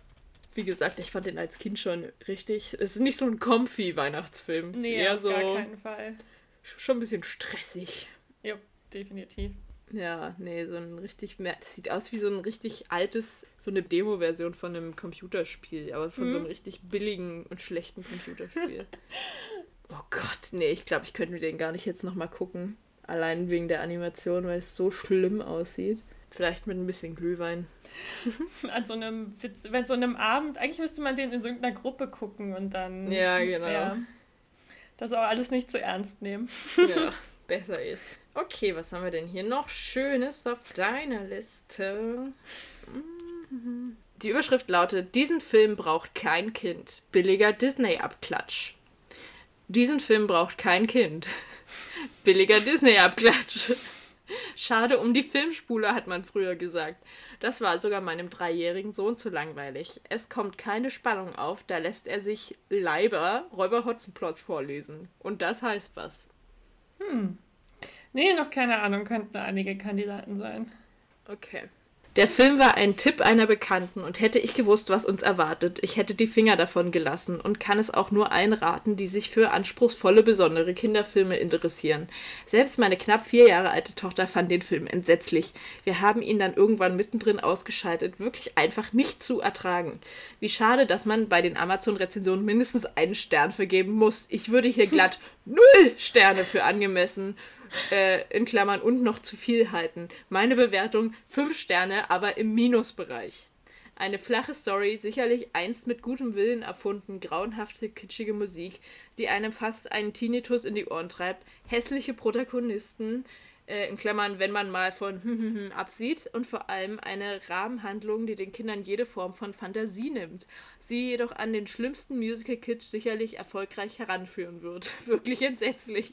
wie gesagt, ich fand den als Kind schon richtig. Es ist nicht so ein comfy Weihnachtsfilm. Nee, eher auf so gar keinen Fall. Schon ein bisschen stressig.
Ja, definitiv.
Ja, nee, so ein richtig, das sieht aus wie so ein richtig altes, so eine Demo-Version von einem Computerspiel, aber von mhm. so einem richtig billigen und schlechten Computerspiel. oh Gott, nee, ich glaube, ich könnte mir den gar nicht jetzt nochmal gucken. Allein wegen der Animation, weil es so schlimm aussieht. Vielleicht mit ein bisschen Glühwein.
An so einem, wenn so einem Abend, eigentlich müsste man den in so einer Gruppe gucken und dann.
Ja, genau. Ja,
das auch alles nicht zu ernst nehmen.
ja, besser ist. Okay, was haben wir denn hier noch Schönes auf deiner Liste? Die Überschrift lautet: Diesen Film braucht kein Kind. Billiger Disney-Abklatsch. Diesen Film braucht kein Kind. Billiger Disney-Abklatsch. Schade um die Filmspule, hat man früher gesagt. Das war sogar meinem dreijährigen Sohn zu langweilig. Es kommt keine Spannung auf, da lässt er sich Leiber Räuber Hotzenplotz vorlesen. Und das heißt was.
Hm. Nee, noch keine Ahnung, könnten einige Kandidaten sein.
Okay. Der Film war ein Tipp einer Bekannten und hätte ich gewusst, was uns erwartet, ich hätte die Finger davon gelassen und kann es auch nur einraten, die sich für anspruchsvolle, besondere Kinderfilme interessieren. Selbst meine knapp vier Jahre alte Tochter fand den Film entsetzlich. Wir haben ihn dann irgendwann mittendrin ausgeschaltet, wirklich einfach nicht zu ertragen. Wie schade, dass man bei den Amazon-Rezensionen mindestens einen Stern vergeben muss. Ich würde hier glatt null Sterne für angemessen äh, in Klammern und noch zu viel halten. Meine Bewertung 5 Sterne, aber im Minusbereich. Eine flache Story, sicherlich einst mit gutem Willen erfunden, grauenhafte, kitschige Musik, die einem fast einen Tinnitus in die Ohren treibt, hässliche Protagonisten, äh, in Klammern, wenn man mal von absieht, und vor allem eine Rahmenhandlung, die den Kindern jede Form von Fantasie nimmt, sie jedoch an den schlimmsten Musical-Kitsch sicherlich erfolgreich heranführen wird. Wirklich entsetzlich.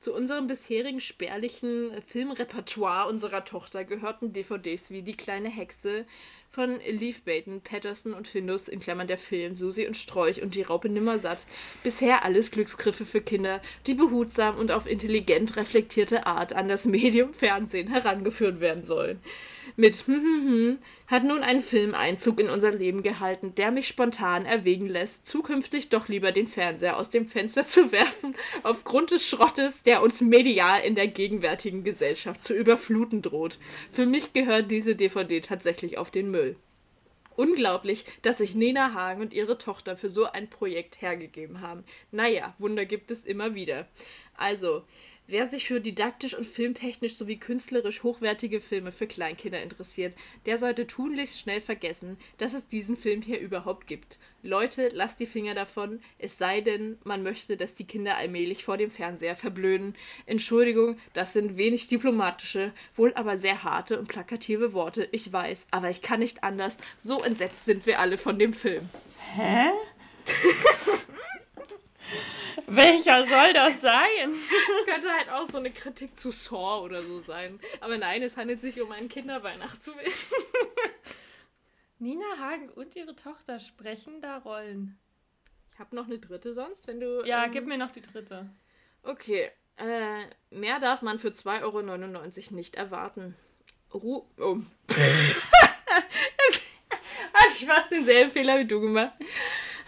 Zu unserem bisherigen spärlichen Filmrepertoire unserer Tochter gehörten DVDs wie Die kleine Hexe von Leaf Baton, Patterson und Findus, in Klammern der Film, Susi und Strolch und die Raupe Nimmersatt. Bisher alles Glücksgriffe für Kinder, die behutsam und auf intelligent reflektierte Art an das Medium Fernsehen herangeführt werden sollen mit hm, hm, hm, hat nun ein Film Einzug in unser Leben gehalten, der mich spontan erwägen lässt, zukünftig doch lieber den Fernseher aus dem Fenster zu werfen, aufgrund des Schrottes, der uns medial in der gegenwärtigen Gesellschaft zu überfluten droht. Für mich gehört diese DVD tatsächlich auf den Müll. Unglaublich, dass sich Nena Hagen und ihre Tochter für so ein Projekt hergegeben haben. Naja, Wunder gibt es immer wieder. Also, Wer sich für didaktisch und filmtechnisch sowie künstlerisch hochwertige Filme für Kleinkinder interessiert, der sollte tunlichst schnell vergessen, dass es diesen Film hier überhaupt gibt. Leute, lasst die Finger davon, es sei denn, man möchte, dass die Kinder allmählich vor dem Fernseher verblöden. Entschuldigung, das sind wenig diplomatische, wohl aber sehr harte und plakative Worte, ich weiß, aber ich kann nicht anders. So entsetzt sind wir alle von dem Film.
Hä? Welcher soll das sein?
Es könnte halt auch so eine Kritik zu Saw oder so sein. Aber nein, es handelt sich um einen Kinderweihnachtsfilm.
Nina Hagen und ihre Tochter sprechen da Rollen.
Ich habe noch eine dritte sonst, wenn du.
Ja, ähm... gib mir noch die dritte.
Okay. Äh, mehr darf man für 2,99 Euro nicht erwarten. Ru oh. Hatte ich fast denselben Fehler wie du gemacht.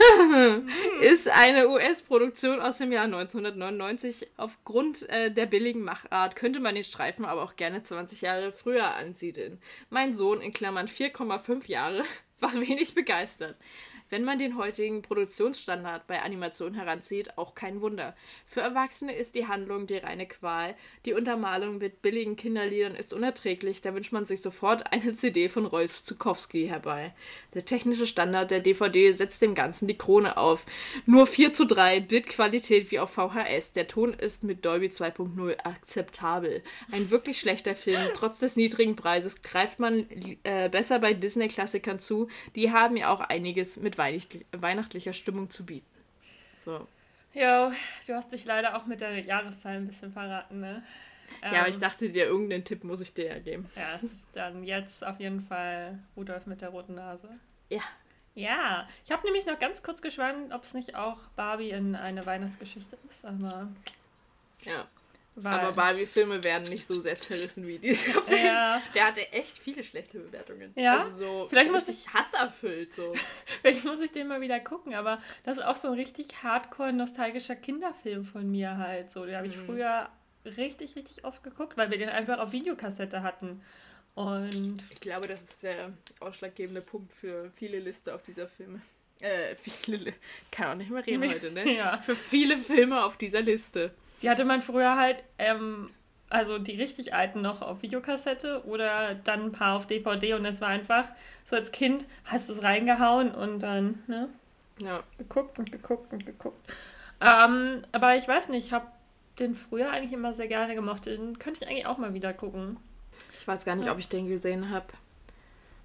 ist eine US-Produktion aus dem Jahr 1999. Aufgrund äh, der billigen Machart könnte man den Streifen aber auch gerne 20 Jahre früher ansiedeln. Mein Sohn in Klammern 4,5 Jahre war wenig begeistert. Wenn man den heutigen Produktionsstandard bei Animationen heranzieht, auch kein Wunder. Für Erwachsene ist die Handlung die reine Qual. Die Untermalung mit billigen Kinderliedern ist unerträglich, da wünscht man sich sofort eine CD von Rolf Zukowski herbei. Der technische Standard der DVD setzt dem Ganzen die Krone auf. Nur 4 zu 3, Bildqualität wie auf VHS. Der Ton ist mit Dolby 2.0 akzeptabel. Ein wirklich schlechter Film. Trotz des niedrigen Preises greift man äh, besser bei Disney-Klassikern zu. Die haben ja auch einiges mit weihnachtlicher Stimmung zu bieten. So.
Ja, du hast dich leider auch mit der Jahreszahl ein bisschen verraten, ne?
Ja, ähm, aber ich dachte dir, irgendeinen Tipp muss ich dir ja geben.
Ja, es ist dann jetzt auf jeden Fall Rudolf mit der roten Nase.
Ja.
Ja, ich habe nämlich noch ganz kurz geschwankt, ob es nicht auch Barbie in eine Weihnachtsgeschichte ist, aber.
Ja. Weil aber Barbie-Filme werden nicht so sehr zerrissen wie dieser Film. Ja. Der hatte echt viele schlechte Bewertungen.
Ja.
Also so
Vielleicht muss ich
hasserfüllt so.
Vielleicht muss ich den mal wieder gucken, aber das ist auch so ein richtig hardcore nostalgischer Kinderfilm von mir halt so. Den habe ich mhm. früher richtig richtig oft geguckt, weil wir den einfach auf Videokassette hatten. Und
ich glaube, das ist der ausschlaggebende Punkt für viele Liste auf dieser Filme. Äh, viele, kann auch nicht mehr reden heute, ne?
Ja.
Für viele Filme auf dieser Liste.
Die hatte man früher halt, ähm, also die richtig alten noch auf Videokassette oder dann ein paar auf DVD und es war einfach so als Kind hast du es reingehauen und dann, ne?
Ja.
Geguckt und geguckt und geguckt. Ähm, aber ich weiß nicht, ich habe den früher eigentlich immer sehr gerne gemocht. Den könnte ich eigentlich auch mal wieder gucken.
Ich weiß gar nicht, ja. ob ich den gesehen habe.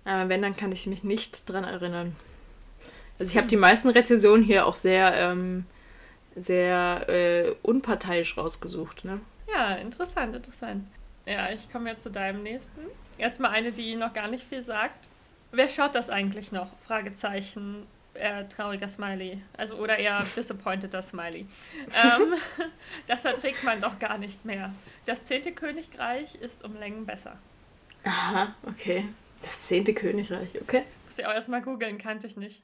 Äh, wenn, dann kann ich mich nicht dran erinnern. Also ich habe hm. die meisten Rezensionen hier auch sehr ähm, sehr äh, unparteiisch rausgesucht, ne?
Ja, interessant, interessant. Ja, ich komme jetzt zu deinem nächsten. Erstmal eine, die noch gar nicht viel sagt. Wer schaut das eigentlich noch? Fragezeichen, äh, trauriger Smiley. Also, oder eher disappointed Smiley. ähm, das erträgt man doch gar nicht mehr. Das zehnte Königreich ist um Längen besser.
Aha, okay. Das zehnte Königreich, okay.
Muss ich auch erstmal googeln, kannte ich nicht.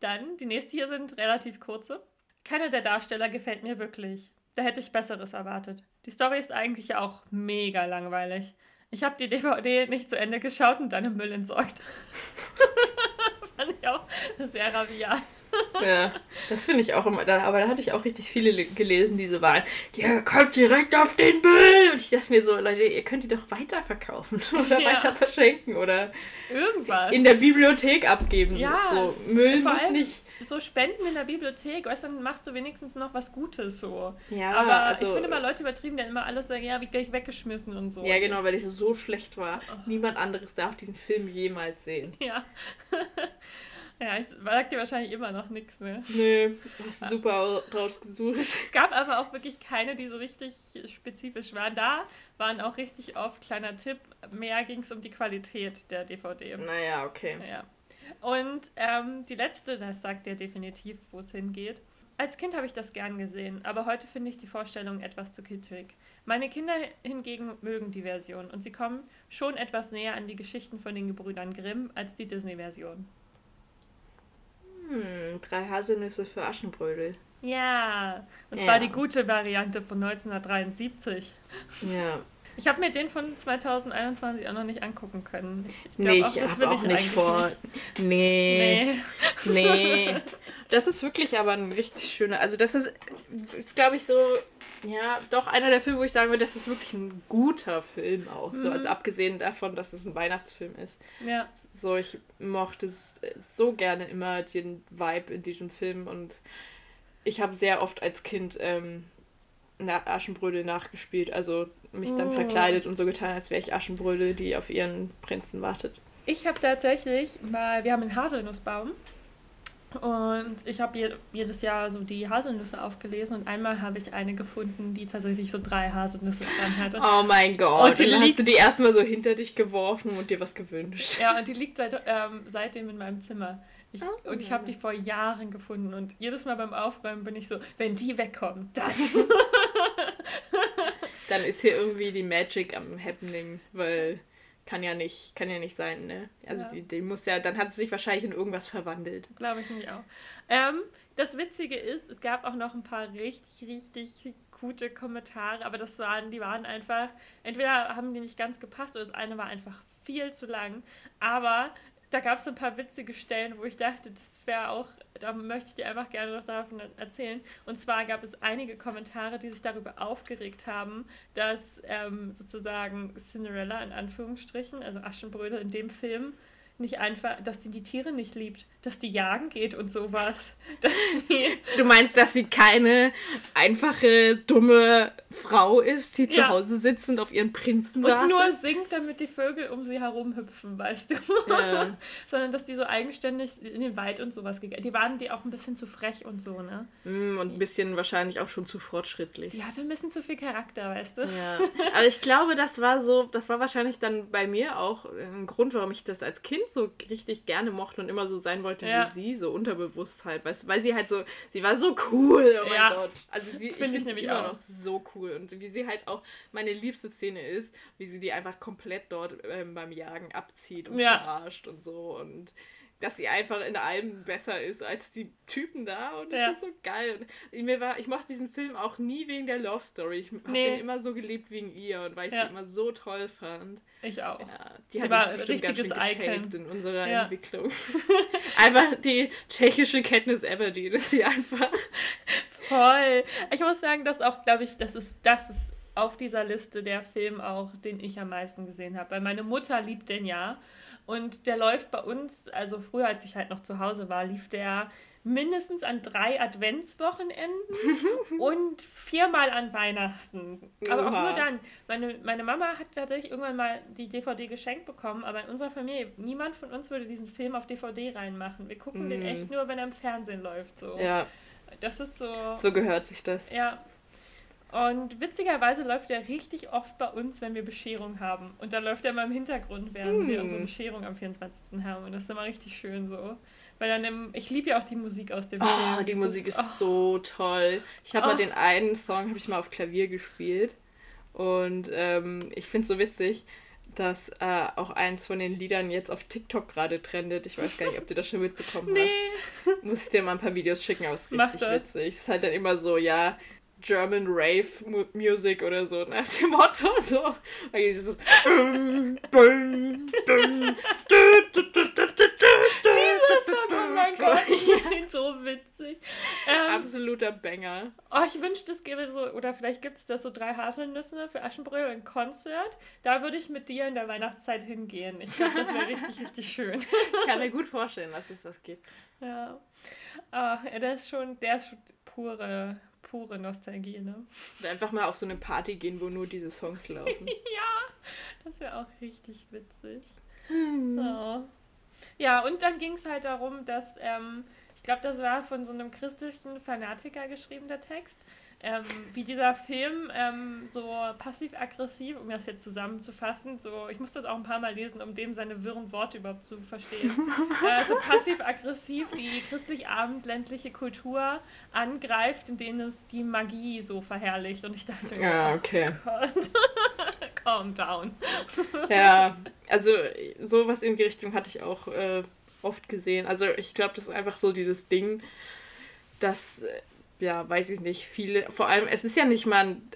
Dann, die nächste hier sind relativ kurze. Keiner der Darsteller gefällt mir wirklich. Da hätte ich Besseres erwartet. Die Story ist eigentlich auch mega langweilig. Ich habe die DVD nicht zu Ende geschaut und dann Müll entsorgt. Fand ich auch sehr rabiat.
ja, das finde ich auch immer. aber da hatte ich auch richtig viele gelesen, diese waren, ja, kommt direkt auf den Müll. Und ich dachte mir so, Leute, ihr könnt die doch weiterverkaufen oder ja. weiter verschenken oder
irgendwas
in der Bibliothek abgeben.
Ja,
so Müll muss nicht
so Spenden in der Bibliothek, weißt du, dann machst du wenigstens noch was Gutes so.
Ja,
aber also, ich finde mal Leute übertrieben, die immer alles sagen, ja, wie gleich weggeschmissen und so.
Ja, genau, weil es so schlecht war. Oh. Niemand anderes darf diesen Film jemals sehen.
Ja. Ja, ich sag dir wahrscheinlich immer noch nichts, ne?
Nee, hast super rausgesucht.
Es gab aber auch wirklich keine, die so richtig spezifisch waren. Da waren auch richtig oft, kleiner Tipp, mehr ging es um die Qualität der DVD.
Naja, okay.
Ja. Und ähm, die letzte, das sagt ja definitiv, wo es hingeht. Als Kind habe ich das gern gesehen, aber heute finde ich die Vorstellung etwas zu kitschig. Meine Kinder hingegen mögen die Version und sie kommen schon etwas näher an die Geschichten von den Gebrüdern Grimm als die Disney-Version.
Hm, drei Haselnüsse für Aschenbrödel.
Ja, und zwar die gute Variante von 1973.
Ja.
Ich habe mir den von 2021 auch noch nicht angucken können.
Ich nee, ich habe auch, nicht vor. Nicht. Nee. Nee. nee. Das ist wirklich aber ein richtig schöner. Also, das ist, ist glaube ich, so. Ja, doch einer der Filme, wo ich sagen würde, das ist wirklich ein guter Film auch. Mhm. So, also abgesehen davon, dass es ein Weihnachtsfilm ist.
Ja.
So, ich mochte so gerne immer den Vibe in diesem Film und ich habe sehr oft als Kind ähm, Aschenbrödel nachgespielt. Also mich dann oh. verkleidet und so getan, als wäre ich Aschenbrödel, die auf ihren Prinzen wartet.
Ich habe tatsächlich mal, wir haben einen Haselnussbaum und ich habe jedes Jahr so die Haselnüsse aufgelesen und einmal habe ich eine gefunden, die tatsächlich so drei Haselnüsse dran hatte.
Oh mein Gott, und, die dann hast du die erstmal so hinter dich geworfen und dir was gewünscht.
Ja, und die liegt seit, ähm, seitdem in meinem Zimmer. Ich, oh. Und ich habe die vor Jahren gefunden und jedes Mal beim Aufräumen bin ich so, wenn die wegkommen, dann.
dann ist hier irgendwie die Magic am Happening, weil kann ja nicht, kann ja nicht sein, ne? Also ja. die, die muss ja, dann hat sie sich wahrscheinlich in irgendwas verwandelt.
Glaube ich nicht auch. Ähm, das Witzige ist, es gab auch noch ein paar richtig, richtig gute Kommentare, aber das waren, die waren einfach, entweder haben die nicht ganz gepasst oder das eine war einfach viel zu lang, aber da gab es ein paar witzige Stellen, wo ich dachte, das wäre auch, da möchte ich dir einfach gerne noch davon erzählen. Und zwar gab es einige Kommentare, die sich darüber aufgeregt haben, dass ähm, sozusagen Cinderella in Anführungsstrichen, also Aschenbrödel in dem Film, nicht einfach, dass sie die Tiere nicht liebt, dass die jagen geht und sowas.
du meinst, dass sie keine einfache, dumme Frau ist, die ja. zu Hause sitzt und auf ihren Prinzen wartet?
Und nur singt, damit die Vögel um sie herum hüpfen, weißt du? Ja. Sondern, dass die so eigenständig in den Wald und sowas gegangen Die waren die auch ein bisschen zu frech und so, ne?
Mm, und ein bisschen wahrscheinlich auch schon zu fortschrittlich.
Die hatte ein bisschen zu viel Charakter, weißt du?
Ja. Aber ich glaube, das war so, das war wahrscheinlich dann bei mir auch ein Grund, warum ich das als Kind so richtig gerne mochte und immer so sein wollte ja. wie sie, so unterbewusst halt, weißt, weil sie halt so, sie war so cool, oh mein ja. Gott. Also sie, find ich finde sie immer auch. noch so cool und wie sie halt auch, meine liebste Szene ist, wie sie die einfach komplett dort ähm, beim Jagen abzieht und ja. verarscht und so und dass sie einfach in allem besser ist als die Typen da und das ja. ist so geil. Und mir war, ich mochte diesen Film auch nie wegen der Love Story. Ich habe nee. den immer so geliebt wegen ihr und weil ich ja. sie immer so toll fand.
Ich auch.
Ja, die sie war ein richtiges Icon in unserer. Entwicklung. einfach die tschechische Katniss Everdeen ist sie einfach.
Voll. Ich muss sagen, dass auch, glaube ich, das ist, das ist auf dieser Liste der Film auch, den ich am meisten gesehen habe. Weil meine Mutter liebt den ja. Und der läuft bei uns, also früher, als ich halt noch zu Hause war, lief der mindestens an drei Adventswochenenden und viermal an Weihnachten. Aber Oha. auch nur dann. Meine, meine Mama hat tatsächlich irgendwann mal die DVD geschenkt bekommen, aber in unserer Familie, niemand von uns würde diesen Film auf DVD reinmachen. Wir gucken mm. den echt nur, wenn er im Fernsehen läuft. So.
Ja.
Das ist so.
So gehört sich das.
Ja. Und witzigerweise läuft er richtig oft bei uns, wenn wir Bescherung haben. Und da läuft er immer im Hintergrund, während mm. wir unsere Bescherung am 24. haben. Und das ist immer richtig schön so. Weil dann im, ich liebe ja auch die Musik aus dem
oh, Film. Oh, die Musik ist, ist oh. so toll. Ich habe oh. mal den einen Song, habe ich mal auf Klavier gespielt. Und ähm, ich finde es so witzig, dass äh, auch eins von den Liedern jetzt auf TikTok gerade trendet. Ich weiß gar nicht, ob du das schon mitbekommen nee. hast. Muss ich dir mal ein paar Videos schicken, aber es ist richtig witzig. Es ist halt dann immer so, ja, German Rave Music oder so, nach dem Motto so. Dieses
Dieser Song, oh mein Gott, ich finde ihn so witzig.
Ähm, Absoluter Banger.
Oh, ich wünschte, es gäbe so, oder vielleicht gibt es das so drei Haselnüsse für Aschenbrödel ein Konzert. Da würde ich mit dir in der Weihnachtszeit hingehen. Ich glaube, das wäre richtig, richtig schön.
Ich kann mir gut vorstellen, dass es das gibt.
Ja. Ah, der ist schon, der ist schon pure pure Nostalgie, ne?
Oder einfach mal auf so eine Party gehen, wo nur diese Songs laufen.
ja, das wäre auch richtig witzig. Hm. Oh. Ja, und dann ging es halt darum, dass, ähm, ich glaube, das war von so einem christlichen Fanatiker geschrieben, der Text, ähm, wie dieser Film ähm, so passiv-aggressiv, um das jetzt zusammenzufassen, so, ich muss das auch ein paar Mal lesen, um dem seine wirren Worte überhaupt zu verstehen. äh, so passiv-aggressiv die christlich-abendländliche Kultur angreift, in denen es die Magie so verherrlicht. Und ich dachte,
ja, oh okay.
Gott. calm down.
ja, also sowas in die Richtung hatte ich auch äh, oft gesehen. Also ich glaube, das ist einfach so dieses Ding, dass äh, ja, weiß ich nicht, viele, vor allem, es ist ja nicht mal ein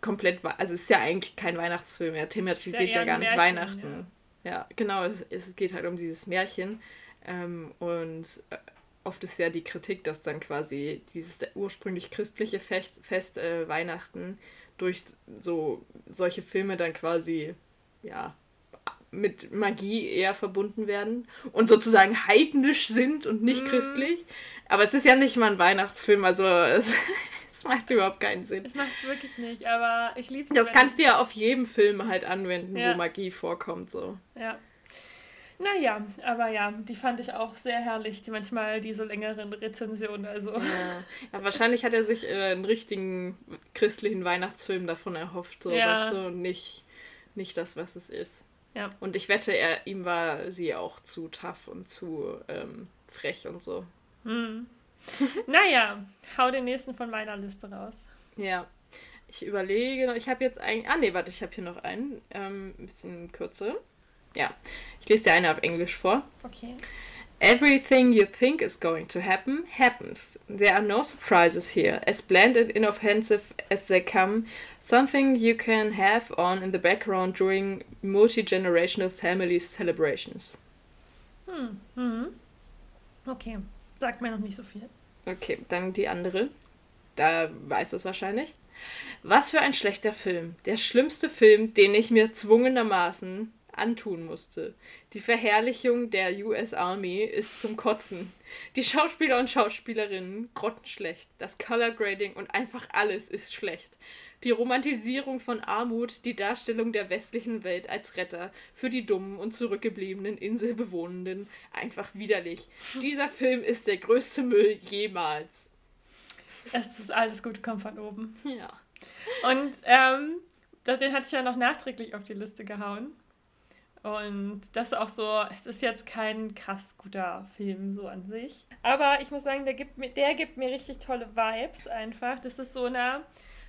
komplett, also es ist ja eigentlich kein Weihnachtsfilm, er thematisiert ja, ja gar nicht Märchen, Weihnachten. Ja, ja genau, es, es, geht halt um dieses Märchen. Ähm, und äh, oft ist ja die Kritik, dass dann quasi dieses ursprünglich christliche Fest, Fest äh, Weihnachten durch so solche Filme dann quasi, ja, mit Magie eher verbunden werden und sozusagen heidnisch sind und nicht mm. christlich. Aber es ist ja nicht mal ein Weihnachtsfilm, also es, es macht überhaupt keinen Sinn.
Ich macht es wirklich nicht, aber ich liebe
es. Das kannst du ja auf jedem Film halt anwenden, ja. wo Magie vorkommt, so.
Ja. Naja, aber ja, die fand ich auch sehr herrlich, die, manchmal diese längeren Rezensionen. Also. Ja.
ja wahrscheinlich hat er sich äh, einen richtigen christlichen Weihnachtsfilm davon erhofft, so ja. weißt du, und nicht, nicht das, was es ist. Ja. Und ich wette, er, ihm war sie auch zu tough und zu ähm, frech und so.
Hm. naja, hau den nächsten von meiner Liste raus.
Ja. Ich überlege noch, ich habe jetzt eigentlich. Ah, nee, warte, ich habe hier noch einen. Ähm, ein bisschen kürzer. Ja. Ich lese dir eine auf Englisch vor.
Okay.
Everything you think is going to happen happens. There are no surprises here. As bland and inoffensive as they come, something you can have on in the background during multi generational family celebrations.
Hm. Mhm. Okay. Sagt mir noch nicht so viel.
Okay, dann die andere. Da weißt du es wahrscheinlich. Was für ein schlechter Film. Der schlimmste Film, den ich mir zwungenermaßen antun musste. Die Verherrlichung der US Army ist zum Kotzen. Die Schauspieler und Schauspielerinnen grottenschlecht. Das Color Grading und einfach alles ist schlecht. Die Romantisierung von Armut, die Darstellung der westlichen Welt als Retter für die dummen und zurückgebliebenen Inselbewohnenden einfach widerlich. Dieser Film ist der größte Müll jemals.
Es ist alles gut, kommt von oben.
Ja.
Und ähm, den hatte ich ja noch nachträglich auf die Liste gehauen. Und das ist auch so, es ist jetzt kein krass guter Film so an sich. Aber ich muss sagen, der gibt mir, der gibt mir richtig tolle Vibes einfach. Das ist so eine,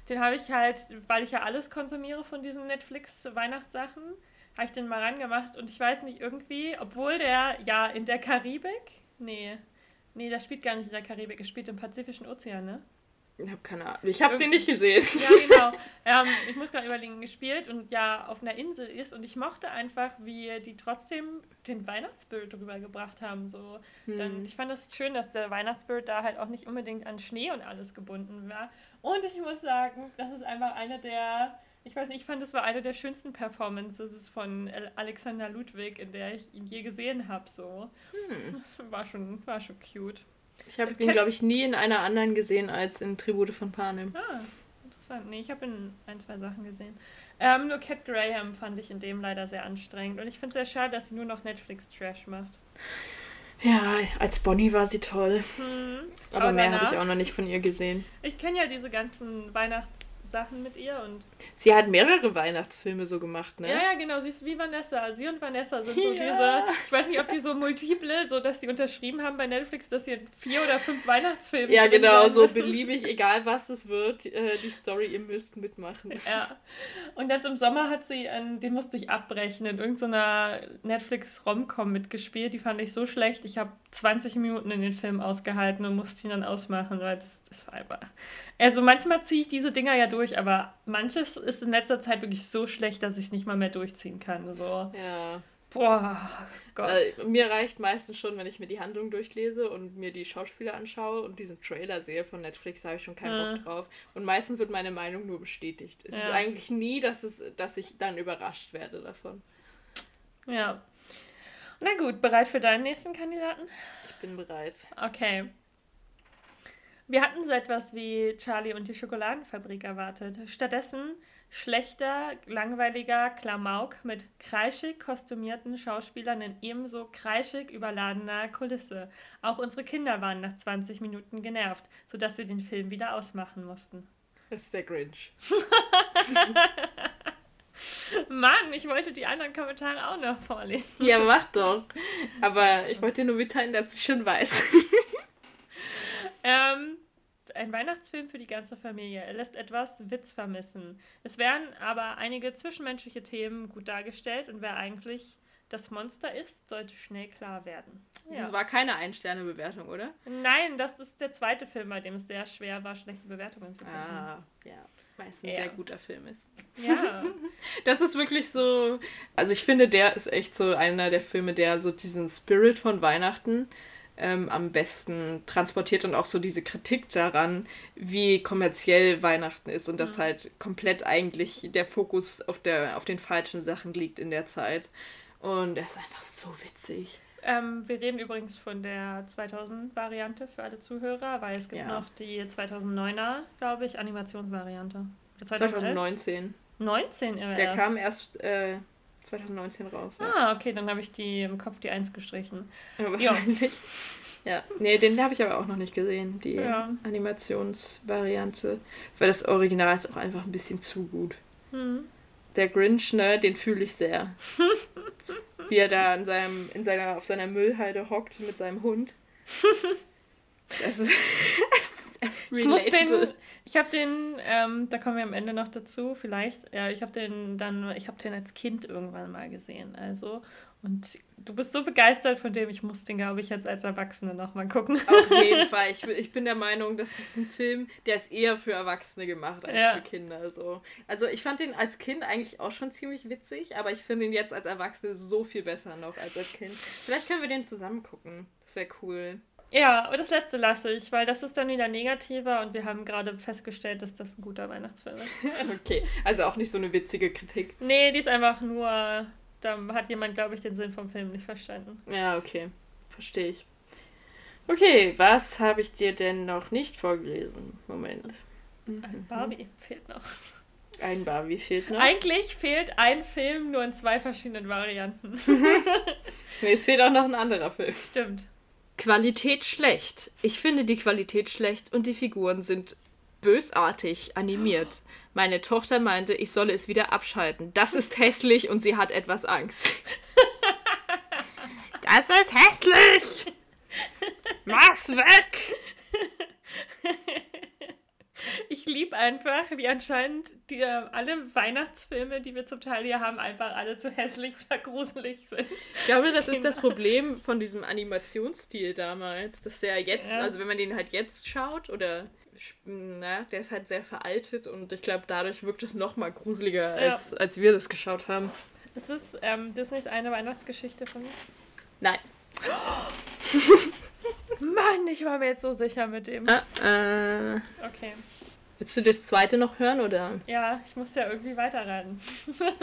den habe ich halt, weil ich ja alles konsumiere von diesen Netflix-Weihnachtssachen, habe ich den mal rangemacht und ich weiß nicht, irgendwie, obwohl der ja in der Karibik, nee, nee, der spielt gar nicht in der Karibik, er spielt im Pazifischen Ozean, ne?
Ich habe keine Ahnung. Ich habe den nicht gesehen.
Ja, genau. Ähm, ich muss gerade überlegen, gespielt und ja auf einer Insel ist und ich mochte einfach, wie die trotzdem den Weihnachtsbild drüber gebracht haben. So. Hm. Dann, ich fand das schön, dass der Weihnachtsbild da halt auch nicht unbedingt an Schnee und alles gebunden war. Und ich muss sagen, das ist einfach eine der, ich weiß nicht, ich fand, das war eine der schönsten Performances von Alexander Ludwig, in der ich ihn je gesehen habe. So. Hm. Das war schon, war schon cute.
Ich habe ihn, glaube ich, nie in einer anderen gesehen als in Tribute von Panem.
Ah, interessant. Nee, ich habe in ein, zwei Sachen gesehen. Ähm, nur Cat Graham fand ich in dem leider sehr anstrengend. Und ich finde es sehr schade, dass sie nur noch Netflix-Trash macht.
Ja, als Bonnie war sie toll. Hm, aber, aber mehr habe ich auch noch nicht von ihr gesehen.
Ich kenne ja diese ganzen Weihnachts- Sachen mit ihr und.
Sie hat mehrere Weihnachtsfilme so gemacht, ne?
Ja, ja, genau. Sie ist wie Vanessa. Sie und Vanessa sind so ja. diese. Ich weiß nicht, ob die so multiple, so dass sie unterschrieben haben bei Netflix, dass sie vier oder fünf Weihnachtsfilme.
Ja, genau, so beliebig, egal was es wird, äh, die Story, ihr müsst mitmachen.
Ja. Und jetzt im Sommer hat sie, einen, den musste ich abbrechen, in irgendeiner Netflix-Romcom mitgespielt. Die fand ich so schlecht. Ich habe 20 Minuten in den Film ausgehalten und musste ihn dann ausmachen, weil es, das war einfach. Also manchmal ziehe ich diese Dinger ja durch, aber manches ist in letzter Zeit wirklich so schlecht, dass ich es nicht mal mehr durchziehen kann. So.
Ja.
Boah,
Gott. Äh, mir reicht meistens schon, wenn ich mir die Handlung durchlese und mir die Schauspieler anschaue und diesen Trailer sehe von Netflix, habe ich schon keinen Bock drauf. Und meistens wird meine Meinung nur bestätigt. Es ja. ist eigentlich nie, dass, es, dass ich dann überrascht werde davon.
Ja. Na gut, bereit für deinen nächsten Kandidaten?
Ich bin bereit.
Okay. Wir hatten so etwas wie Charlie und die Schokoladenfabrik erwartet. Stattdessen schlechter, langweiliger Klamauk mit kreischig kostümierten Schauspielern in ebenso kreischig überladener Kulisse. Auch unsere Kinder waren nach 20 Minuten genervt, sodass wir den Film wieder ausmachen mussten.
Das ist der Grinch.
Mann, ich wollte die anderen Kommentare auch noch vorlesen.
Ja, mach doch. Aber ich wollte dir nur mitteilen, dass ich schon weiß.
ähm, ein Weihnachtsfilm für die ganze Familie. Er lässt etwas Witz vermissen. Es werden aber einige zwischenmenschliche Themen gut dargestellt und wer eigentlich das Monster ist, sollte schnell klar werden.
Ja. Das war keine Ein-Sterne-Bewertung, oder?
Nein, das ist der zweite Film, bei dem es sehr schwer war, schlechte Bewertungen zu
finden. Ah, ja. Weil es ein ja. sehr guter Film ist.
Ja.
das ist wirklich so. Also, ich finde, der ist echt so einer der Filme, der so diesen Spirit von Weihnachten ähm, am besten transportiert und auch so diese Kritik daran, wie kommerziell Weihnachten ist und mhm. dass halt komplett eigentlich der Fokus auf, der, auf den falschen Sachen liegt in der Zeit. Und er ist einfach so witzig.
Ähm, wir reden übrigens von der 2000-Variante für alle Zuhörer, weil es gibt ja. noch die 2009er, glaube ich, Animationsvariante.
2019.
19
Der erst. kam erst äh, 2019 raus.
Ja. Ah, okay, dann habe ich die im Kopf die 1 gestrichen.
Ja, wahrscheinlich. Ja, nee, den habe ich aber auch noch nicht gesehen, die ja. Animationsvariante. Weil das Original ist auch einfach ein bisschen zu gut. Hm. Der Grinch, ne, den fühle ich sehr. Wie er da in seinem, in seiner, auf seiner Müllhalde hockt mit seinem Hund. Das ist,
ich muss den, ich habe den, ähm, da kommen wir am Ende noch dazu, vielleicht. Ja, ich habe den dann, ich habe den als Kind irgendwann mal gesehen. Also und du bist so begeistert von dem, ich muss den, glaube ich, jetzt als Erwachsene nochmal gucken.
Auf jeden Fall. Ich, ich bin der Meinung, das ist ein Film, der ist eher für Erwachsene gemacht als ja. für Kinder. So. Also ich fand den als Kind eigentlich auch schon ziemlich witzig, aber ich finde ihn jetzt als Erwachsene so viel besser noch als als Kind. Vielleicht können wir den zusammen gucken. Das wäre cool.
Ja, aber das letzte lasse ich, weil das ist dann wieder negativer und wir haben gerade festgestellt, dass das ein guter Weihnachtsfilm ist.
okay, also auch nicht so eine witzige Kritik.
Nee, die ist einfach nur, da hat jemand, glaube ich, den Sinn vom Film nicht verstanden.
Ja, okay, verstehe ich. Okay, was habe ich dir denn noch nicht vorgelesen? Moment.
Ein Barbie fehlt noch.
Ein Barbie fehlt noch.
Eigentlich fehlt ein Film nur in zwei verschiedenen Varianten.
nee, es fehlt auch noch ein anderer Film.
Stimmt.
Qualität schlecht. Ich finde die Qualität schlecht und die Figuren sind bösartig animiert. Meine Tochter meinte, ich solle es wieder abschalten. Das ist hässlich und sie hat etwas Angst.
Das ist hässlich! Mach's weg! Ich liebe einfach, wie anscheinend die, äh, alle Weihnachtsfilme, die wir zum Teil hier haben, einfach alle zu hässlich oder gruselig sind.
Ich glaube, das ist das Problem von diesem Animationsstil damals, dass der jetzt, ja. also wenn man den halt jetzt schaut oder na, der ist halt sehr veraltet und ich glaube, dadurch wirkt es noch mal gruseliger, ja. als, als wir das geschaut haben.
Ist es ähm, Disneys eine Weihnachtsgeschichte von mir?
Nein.
Mann, ich war mir jetzt so sicher mit dem.
Uh, uh.
Okay.
Willst du das zweite noch hören, oder?
Ja, ich muss ja irgendwie weiterreiten.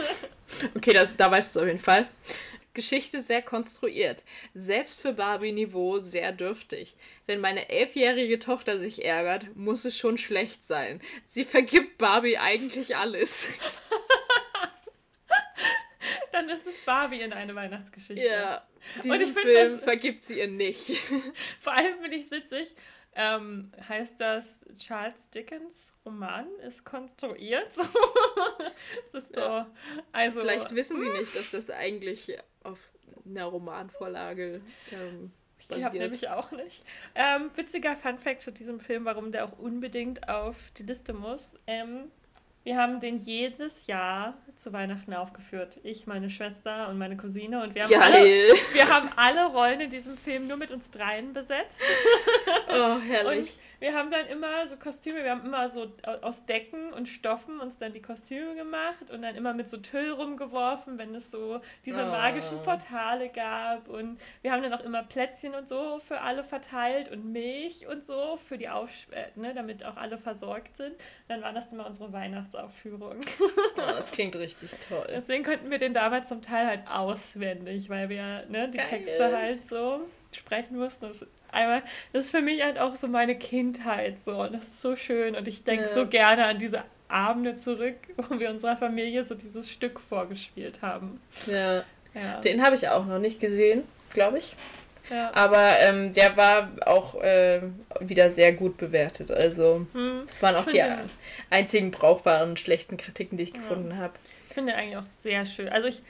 okay, das, da weißt du es auf jeden Fall. Geschichte sehr konstruiert. Selbst für Barbie-Niveau sehr dürftig. Wenn meine elfjährige Tochter sich ärgert, muss es schon schlecht sein. Sie vergibt Barbie eigentlich alles.
Dann ist es Barbie in eine Weihnachtsgeschichte.
Ja. Diesen Und ich Film das, vergibt sie ihr nicht.
Vor allem finde ich es witzig. Ähm, heißt das, Charles Dickens Roman ist konstruiert? das ist ja. so, also,
Vielleicht wissen die nicht, dass das eigentlich auf einer Romanvorlage ähm,
ich habe nämlich auch nicht. Ähm, witziger Fun-Fact zu diesem Film, warum der auch unbedingt auf die Liste muss. Ähm, wir haben den jedes Jahr zu Weihnachten aufgeführt. Ich, meine Schwester und meine Cousine. Und wir haben, alle, wir haben alle Rollen in diesem Film nur mit uns dreien besetzt.
Oh, herrlich.
Und wir haben dann immer so Kostüme, wir haben immer so aus Decken und Stoffen uns dann die Kostüme gemacht und dann immer mit so Tüll rumgeworfen, wenn es so diese oh. magischen Portale gab. Und wir haben dann auch immer Plätzchen und so für alle verteilt und Milch und so für die Aufsch äh, ne, damit auch alle versorgt sind. Dann waren das immer unsere Weihnachtsaufführungen.
Oh, das klingt richtig toll.
Deswegen konnten wir den damals zum Teil halt auswendig, weil wir ne, die Geil. Texte halt so sprechen mussten. Das ist, einmal, das ist für mich halt auch so meine Kindheit so. Und das ist so schön. Und ich denke ja. so gerne an diese Abende zurück, wo wir unserer Familie so dieses Stück vorgespielt haben.
Ja. ja. Den habe ich auch noch nicht gesehen, glaube ich. Ja. Aber ähm, der war auch äh, wieder sehr gut bewertet. Also, hm, das waren auch die einzigen brauchbaren schlechten Kritiken, die ich gefunden habe.
Ich finde eigentlich auch sehr schön. Also, ich,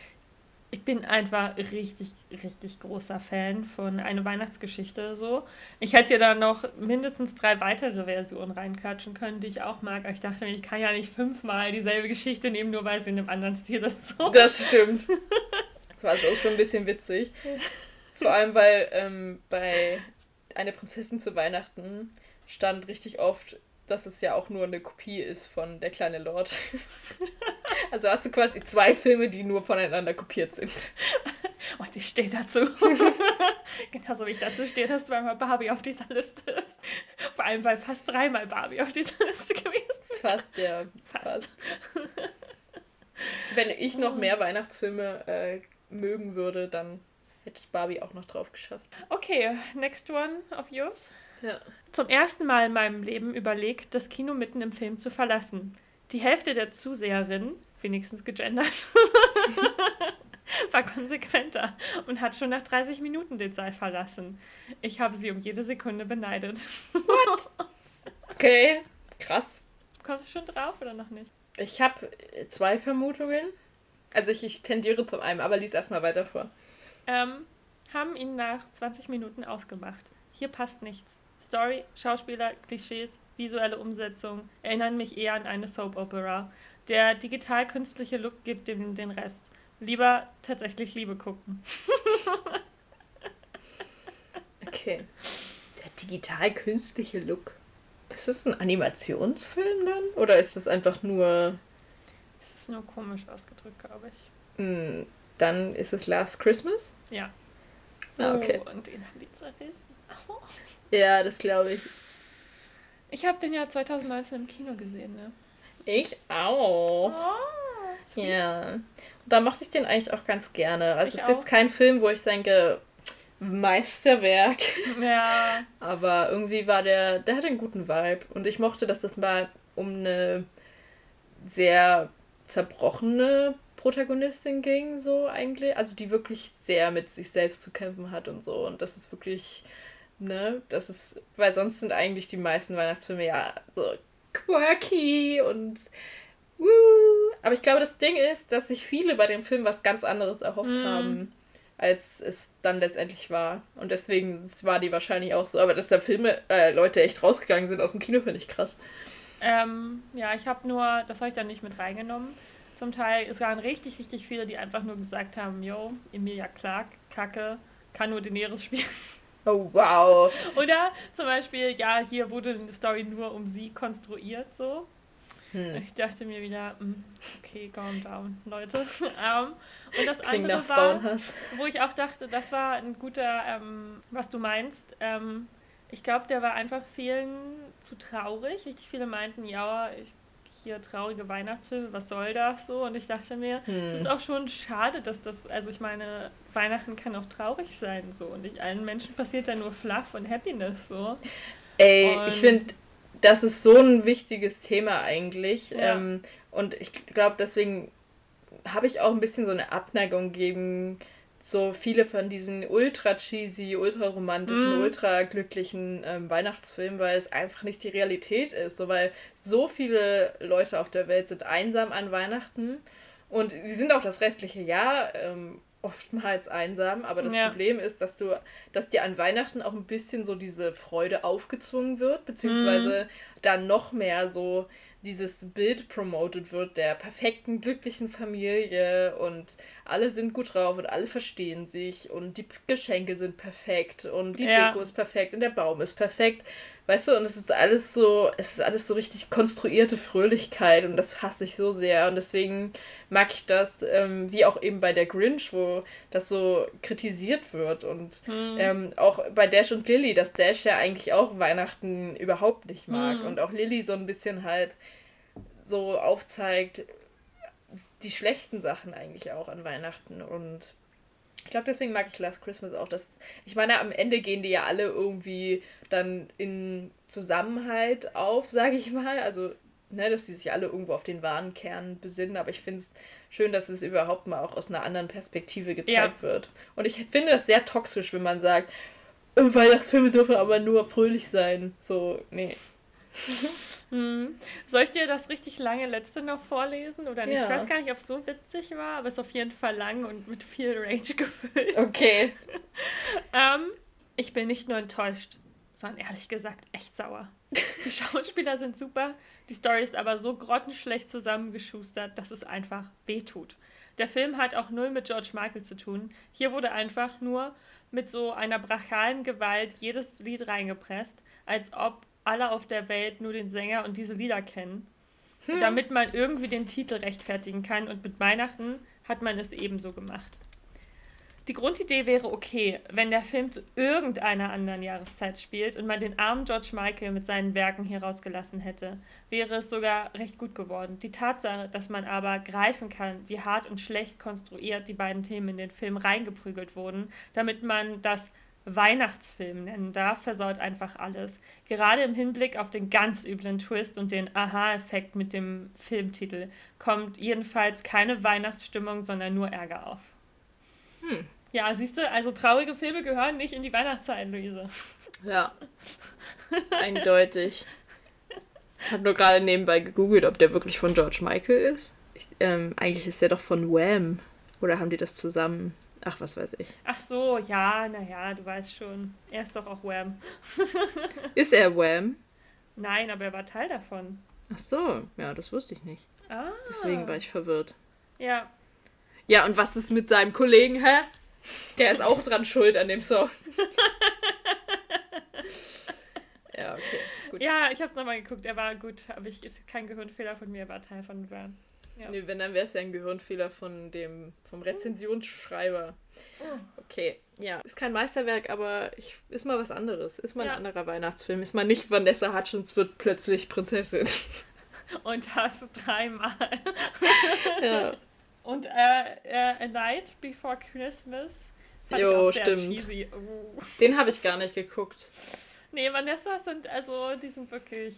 ich bin einfach richtig, richtig großer Fan von Eine Weihnachtsgeschichte. So. Ich hätte ja da noch mindestens drei weitere Versionen reinklatschen können, die ich auch mag. Aber ich dachte mir, ich kann ja nicht fünfmal dieselbe Geschichte nehmen, nur weil sie in einem anderen Stil ist. So.
Das stimmt. Das war also schon ein bisschen witzig. Vor allem, weil ähm, bei Eine Prinzessin zu Weihnachten stand richtig oft, dass es ja auch nur eine Kopie ist von Der kleine Lord. also hast du quasi zwei Filme, die nur voneinander kopiert sind.
Und ich stehe dazu. Genauso wie ich dazu stehe, dass zweimal Barbie auf dieser Liste ist. Vor allem, weil fast dreimal Barbie auf dieser Liste gewesen ist. Fast, ja.
Fast. fast. Wenn ich noch mehr Weihnachtsfilme äh, mögen würde, dann hätte Barbie auch noch drauf geschafft.
Okay, next one of yours. Ja. Zum ersten Mal in meinem Leben überlegt, das Kino mitten im Film zu verlassen. Die Hälfte der Zuseherinnen, wenigstens gegendert, war konsequenter und hat schon nach 30 Minuten den Saal verlassen. Ich habe sie um jede Sekunde beneidet. What?
Okay, krass.
Kommst du schon drauf oder noch nicht?
Ich habe zwei Vermutungen. Also ich, ich tendiere zum einen, aber lies erstmal weiter vor
ähm, haben ihn nach 20 Minuten ausgemacht. Hier passt nichts. Story, Schauspieler, Klischees, visuelle Umsetzung erinnern mich eher an eine Soap Opera. Der digital-künstliche Look gibt dem den Rest. Lieber tatsächlich Liebe gucken.
okay. Der digital-künstliche Look. Ist das ein Animationsfilm dann? Oder ist das einfach nur.
Es ist nur komisch ausgedrückt, glaube ich.
Hm, dann ist es Last Christmas? Ja.
Ah, okay. Oh, und den haben die zerrissen.
Ja, das glaube ich.
Ich habe den ja 2019 im Kino gesehen, ne?
Ich auch. Oh, ja. Und da mochte ich den eigentlich auch ganz gerne. Also es ist auch. jetzt kein Film, wo ich denke, Meisterwerk. Ja. Aber irgendwie war der, der hat einen guten Vibe. Und ich mochte, dass das mal um eine sehr zerbrochene Protagonistin ging, so eigentlich. Also die wirklich sehr mit sich selbst zu kämpfen hat und so. Und das ist wirklich, ne, das ist, weil sonst sind eigentlich die meisten Weihnachtsfilme ja so quirky und woo. Aber ich glaube, das Ding ist, dass sich viele bei dem Film was ganz anderes erhofft mm. haben, als es dann letztendlich war. Und deswegen war die wahrscheinlich auch so. Aber dass da Filme, äh, Leute echt rausgegangen sind aus dem Kino, finde ich krass.
Ähm, ja, ich habe nur, das habe ich dann nicht mit reingenommen zum Teil. Es waren richtig, richtig viele, die einfach nur gesagt haben, yo, Emilia Clark, Kacke, kann nur Daenerys spielen.
Oh, wow.
Oder zum Beispiel, ja, hier wurde eine Story nur um sie konstruiert, so. Hm. Ich dachte mir wieder, hm, okay, calm down, Leute. um, ähm, und das Klingt andere war, wo ich auch dachte, das war ein guter, ähm, was du meinst. Ähm, ich glaube, der war einfach vielen zu traurig. Richtig viele meinten, ja, ich hier traurige Weihnachtsfilme, was soll das so? Und ich dachte mir, hm. es ist auch schon schade, dass das, also ich meine, Weihnachten kann auch traurig sein so und nicht allen Menschen passiert da nur Fluff und Happiness so.
Ey, und ich finde, das ist so ein wichtiges Thema eigentlich. Ja. Ähm, und ich glaube, deswegen habe ich auch ein bisschen so eine Abneigung gegen so viele von diesen ultra cheesy, ultra romantischen, mm. ultra glücklichen ähm, Weihnachtsfilmen, weil es einfach nicht die Realität ist. So, weil so viele Leute auf der Welt sind einsam an Weihnachten und sie sind auch das restliche Jahr ähm, oftmals einsam, aber das ja. Problem ist, dass du, dass dir an Weihnachten auch ein bisschen so diese Freude aufgezwungen wird, beziehungsweise mm. dann noch mehr so dieses Bild promoted wird der perfekten, glücklichen Familie und alle sind gut drauf und alle verstehen sich und die Geschenke sind perfekt und die ja. Deko ist perfekt und der Baum ist perfekt. Weißt du, und es ist alles so, es ist alles so richtig konstruierte Fröhlichkeit und das hasse ich so sehr. Und deswegen mag ich das, ähm, wie auch eben bei der Grinch, wo das so kritisiert wird. Und hm. ähm, auch bei Dash und Lily, dass Dash ja eigentlich auch Weihnachten überhaupt nicht mag. Hm. Und auch Lily so ein bisschen halt so aufzeigt, die schlechten Sachen eigentlich auch an Weihnachten. Und Ich glaube, deswegen mag ich Last Christmas auch. Dass, ich meine, am Ende gehen die ja alle irgendwie dann in Zusammenhalt auf, sage ich mal. Also, ne, dass die sich alle irgendwo auf den wahren Kern besinnen. Aber ich finde es schön, dass es überhaupt mal auch aus einer anderen Perspektive gezeigt ja. wird. Und ich finde das sehr toxisch, wenn man sagt, äh, Weihnachtsfilme dürfen aber nur fröhlich sein. So, nee.
Hm. Soll ich dir das richtig lange letzte noch vorlesen? Oder nicht? Ja. Ich weiß gar nicht, ob es so witzig war, aber es ist auf jeden Fall lang und mit viel Rage gefüllt. Okay. ähm, ich bin nicht nur enttäuscht, sondern ehrlich gesagt echt sauer. Die Schauspieler sind super, die Story ist aber so grottenschlecht zusammengeschustert, dass es einfach wehtut. Der Film hat auch null mit George Michael zu tun. Hier wurde einfach nur mit so einer brachialen Gewalt jedes Lied reingepresst, als ob alle auf der Welt nur den Sänger und diese Lieder kennen. Hm. Damit man irgendwie den Titel rechtfertigen kann und mit Weihnachten hat man es ebenso gemacht. Die Grundidee wäre okay, wenn der Film zu irgendeiner anderen Jahreszeit spielt und man den armen George Michael mit seinen Werken hier rausgelassen hätte, wäre es sogar recht gut geworden. Die Tatsache, dass man aber greifen kann, wie hart und schlecht konstruiert die beiden Themen in den Film reingeprügelt wurden, damit man das Weihnachtsfilm nennen darf, versaut einfach alles. Gerade im Hinblick auf den ganz üblen Twist und den Aha-Effekt mit dem Filmtitel kommt jedenfalls keine Weihnachtsstimmung, sondern nur Ärger auf. Hm. Ja, siehst du, also traurige Filme gehören nicht in die Weihnachtszeit, Luise.
Ja. Eindeutig. Ich habe nur gerade nebenbei gegoogelt, ob der wirklich von George Michael ist. Ich, ähm, eigentlich ist der doch von Wham. Oder haben die das zusammen? Ach, was weiß ich.
Ach so, ja, naja, du weißt schon. Er ist doch auch Wham.
ist er Wham?
Nein, aber er war Teil davon.
Ach so, ja, das wusste ich nicht. Ah. Deswegen war ich verwirrt.
Ja.
Ja, und was ist mit seinem Kollegen, hä? Der ist auch dran schuld an dem Song.
ja, okay, gut. Ja, ich hab's nochmal geguckt. Er war gut, aber ich ist kein Gehirnfehler von mir, er war Teil von Wham.
Ja. Nee, wenn, dann wäre es ja ein Gehirnfehler von dem, vom Rezensionsschreiber. Oh. Okay, ja. Ist kein Meisterwerk, aber ich, ist mal was anderes. Ist mal ja. ein anderer Weihnachtsfilm. Ist mal nicht Vanessa Hutchins wird plötzlich Prinzessin.
Und das dreimal. ja. Und äh, äh, A Night Before Christmas fand jo, ich auch sehr
stimmt. cheesy. Uh. Den habe ich gar nicht geguckt.
Nee, Vanessa sind also, die sind wirklich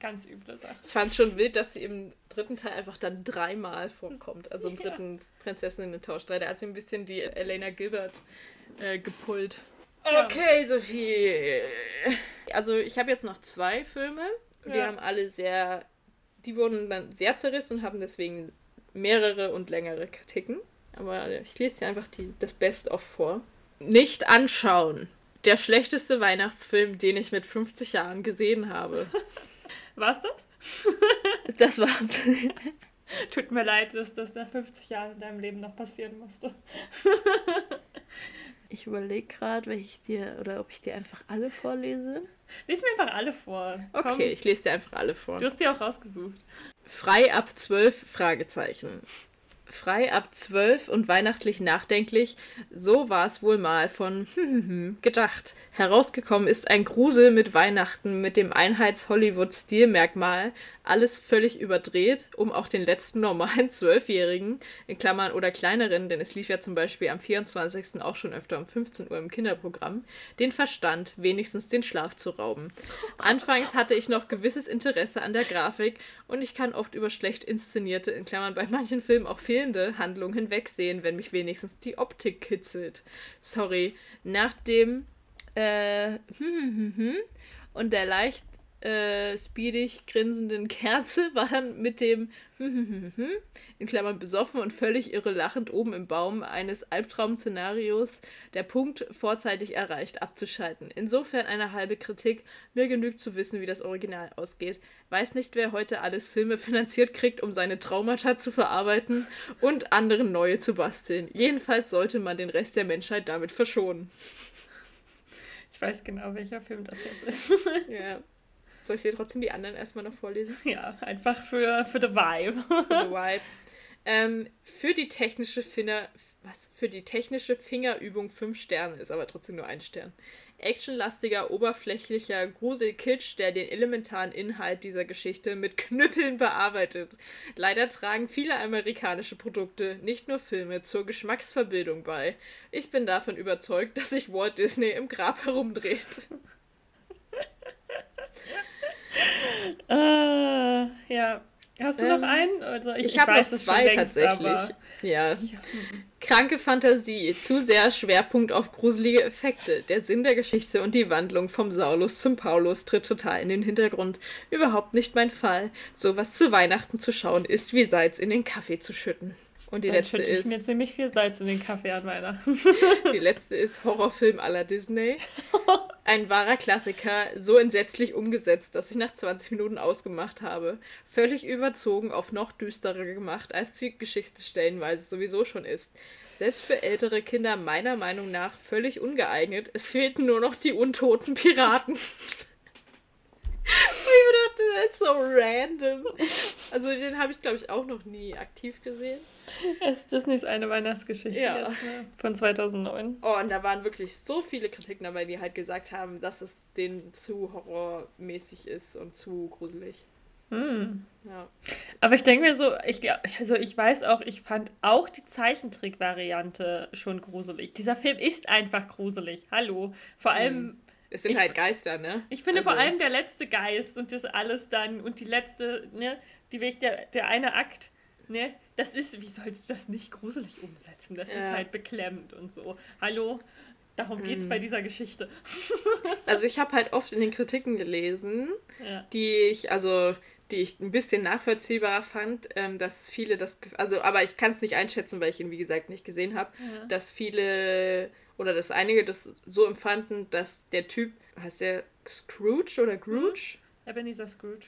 ganz üble Sachen.
Ich fand es schon wild, dass sie im dritten Teil einfach dann dreimal vorkommt. Also im dritten ja. Prinzessinnen-Tauschstreit. Da hat sie ein bisschen die Elena Gilbert äh, gepullt. Okay, Sophie. Also ich habe jetzt noch zwei Filme. Die ja. haben alle sehr, die wurden dann sehr zerrissen und haben deswegen mehrere und längere Kritiken. Aber ich lese dir einfach die, das Best-of vor. Nicht anschauen. Der schlechteste Weihnachtsfilm, den ich mit 50 Jahren gesehen habe.
War's das?
das war's.
Tut mir leid, dass das nach 50 Jahren in deinem Leben noch passieren musste.
ich überlege gerade, welche ich dir oder ob ich dir einfach alle vorlese.
Lies mir einfach alle vor.
Okay, Komm. ich lese dir einfach alle vor.
Du hast die auch rausgesucht.
Frei ab 12 Fragezeichen frei ab zwölf und weihnachtlich nachdenklich, so war es wohl mal von gedacht. Herausgekommen ist ein Grusel mit Weihnachten mit dem Einheits-Hollywood-Stilmerkmal, alles völlig überdreht, um auch den letzten normalen Zwölfjährigen, in Klammern oder kleineren, denn es lief ja zum Beispiel am 24. auch schon öfter um 15 Uhr im Kinderprogramm, den Verstand, wenigstens den Schlaf zu rauben. Anfangs hatte ich noch gewisses Interesse an der Grafik und ich kann oft über schlecht inszenierte, in Klammern bei manchen Filmen auch fehlende Handlung hinwegsehen, wenn mich wenigstens die Optik kitzelt. Sorry, nach dem äh, hm, hm, hm, und der leicht äh, speedig grinsenden Kerze war dann mit dem in Klammern besoffen und völlig irre lachend oben im Baum eines Albtraum-Szenarios der Punkt vorzeitig erreicht abzuschalten. Insofern eine halbe Kritik. Mir genügt zu wissen, wie das Original ausgeht. Weiß nicht, wer heute alles Filme finanziert kriegt, um seine Traumata zu verarbeiten und anderen neue zu basteln. Jedenfalls sollte man den Rest der Menschheit damit verschonen
weiß genau, welcher Film das jetzt ist.
ja. Soll ich dir trotzdem die anderen erstmal noch vorlesen?
Ja, einfach für, für the Vibe.
Für the Vibe. Ähm, für die technische Finger, was? Für die technische Fingerübung fünf Sterne, ist aber trotzdem nur ein Stern. actionlastiger, oberflächlicher Gruselkitsch, der den elementaren Inhalt dieser Geschichte mit Knüppeln bearbeitet. Leider tragen viele amerikanische Produkte, nicht nur Filme, zur Geschmacksverbildung bei. Ich bin davon überzeugt, dass sich Walt Disney im Grab herumdreht.
äh, ja. Hast du ähm, noch einen? Also
ich, ich, ich habe noch zwei längst, tatsächlich. Aber... Ja. Kranke Fantasie, zu sehr Schwerpunkt auf gruselige Effekte. Der Sinn der Geschichte und die Wandlung vom Saulus zum Paulus tritt total in den Hintergrund. Überhaupt nicht mein Fall. Sowas zu Weihnachten zu schauen ist wie Salz in den Kaffee zu schütten. Und die
Dann
letzte
ist. ich mir ziemlich viel Salz in den Kaffee an Weihnachten.
die letzte ist Horrorfilm la Disney. Ein wahrer Klassiker, so entsetzlich umgesetzt, dass ich nach 20 Minuten ausgemacht habe. Völlig überzogen auf noch düsterer gemacht, als die Geschichte stellenweise sowieso schon ist. Selbst für ältere Kinder meiner Meinung nach völlig ungeeignet. Es fehlten nur noch die untoten Piraten. Ich dachte, das ist so random. Also den habe ich, glaube ich, auch noch nie aktiv gesehen.
Es ist Disneys eine Weihnachtsgeschichte ja. jetzt, ne? von 2009.
Oh, und da waren wirklich so viele Kritiken dabei, die halt gesagt haben, dass es denen zu horrormäßig ist und zu gruselig.
Hm. Ja. Aber ich denke mir so, ich, also ich weiß auch, ich fand auch die Zeichentrick-Variante schon gruselig. Dieser Film ist einfach gruselig. Hallo. Vor allem. Hm.
Es sind ich, halt Geister, ne?
Ich finde also. vor allem der letzte Geist und das alles dann und die letzte, ne, die der, der eine Akt, ne, das ist, wie sollst du das nicht gruselig umsetzen? Das ja. ist halt beklemmend und so. Hallo, darum geht's hm. bei dieser Geschichte.
also ich habe halt oft in den Kritiken gelesen, ja. die ich, also die ich ein bisschen nachvollziehbar fand, ähm, dass viele das, also aber ich kann es nicht einschätzen, weil ich ihn wie gesagt nicht gesehen habe, ja. dass viele oder dass einige das so empfanden, dass der Typ, heißt der Scrooge oder Scrooge?
Ebenezer Scrooge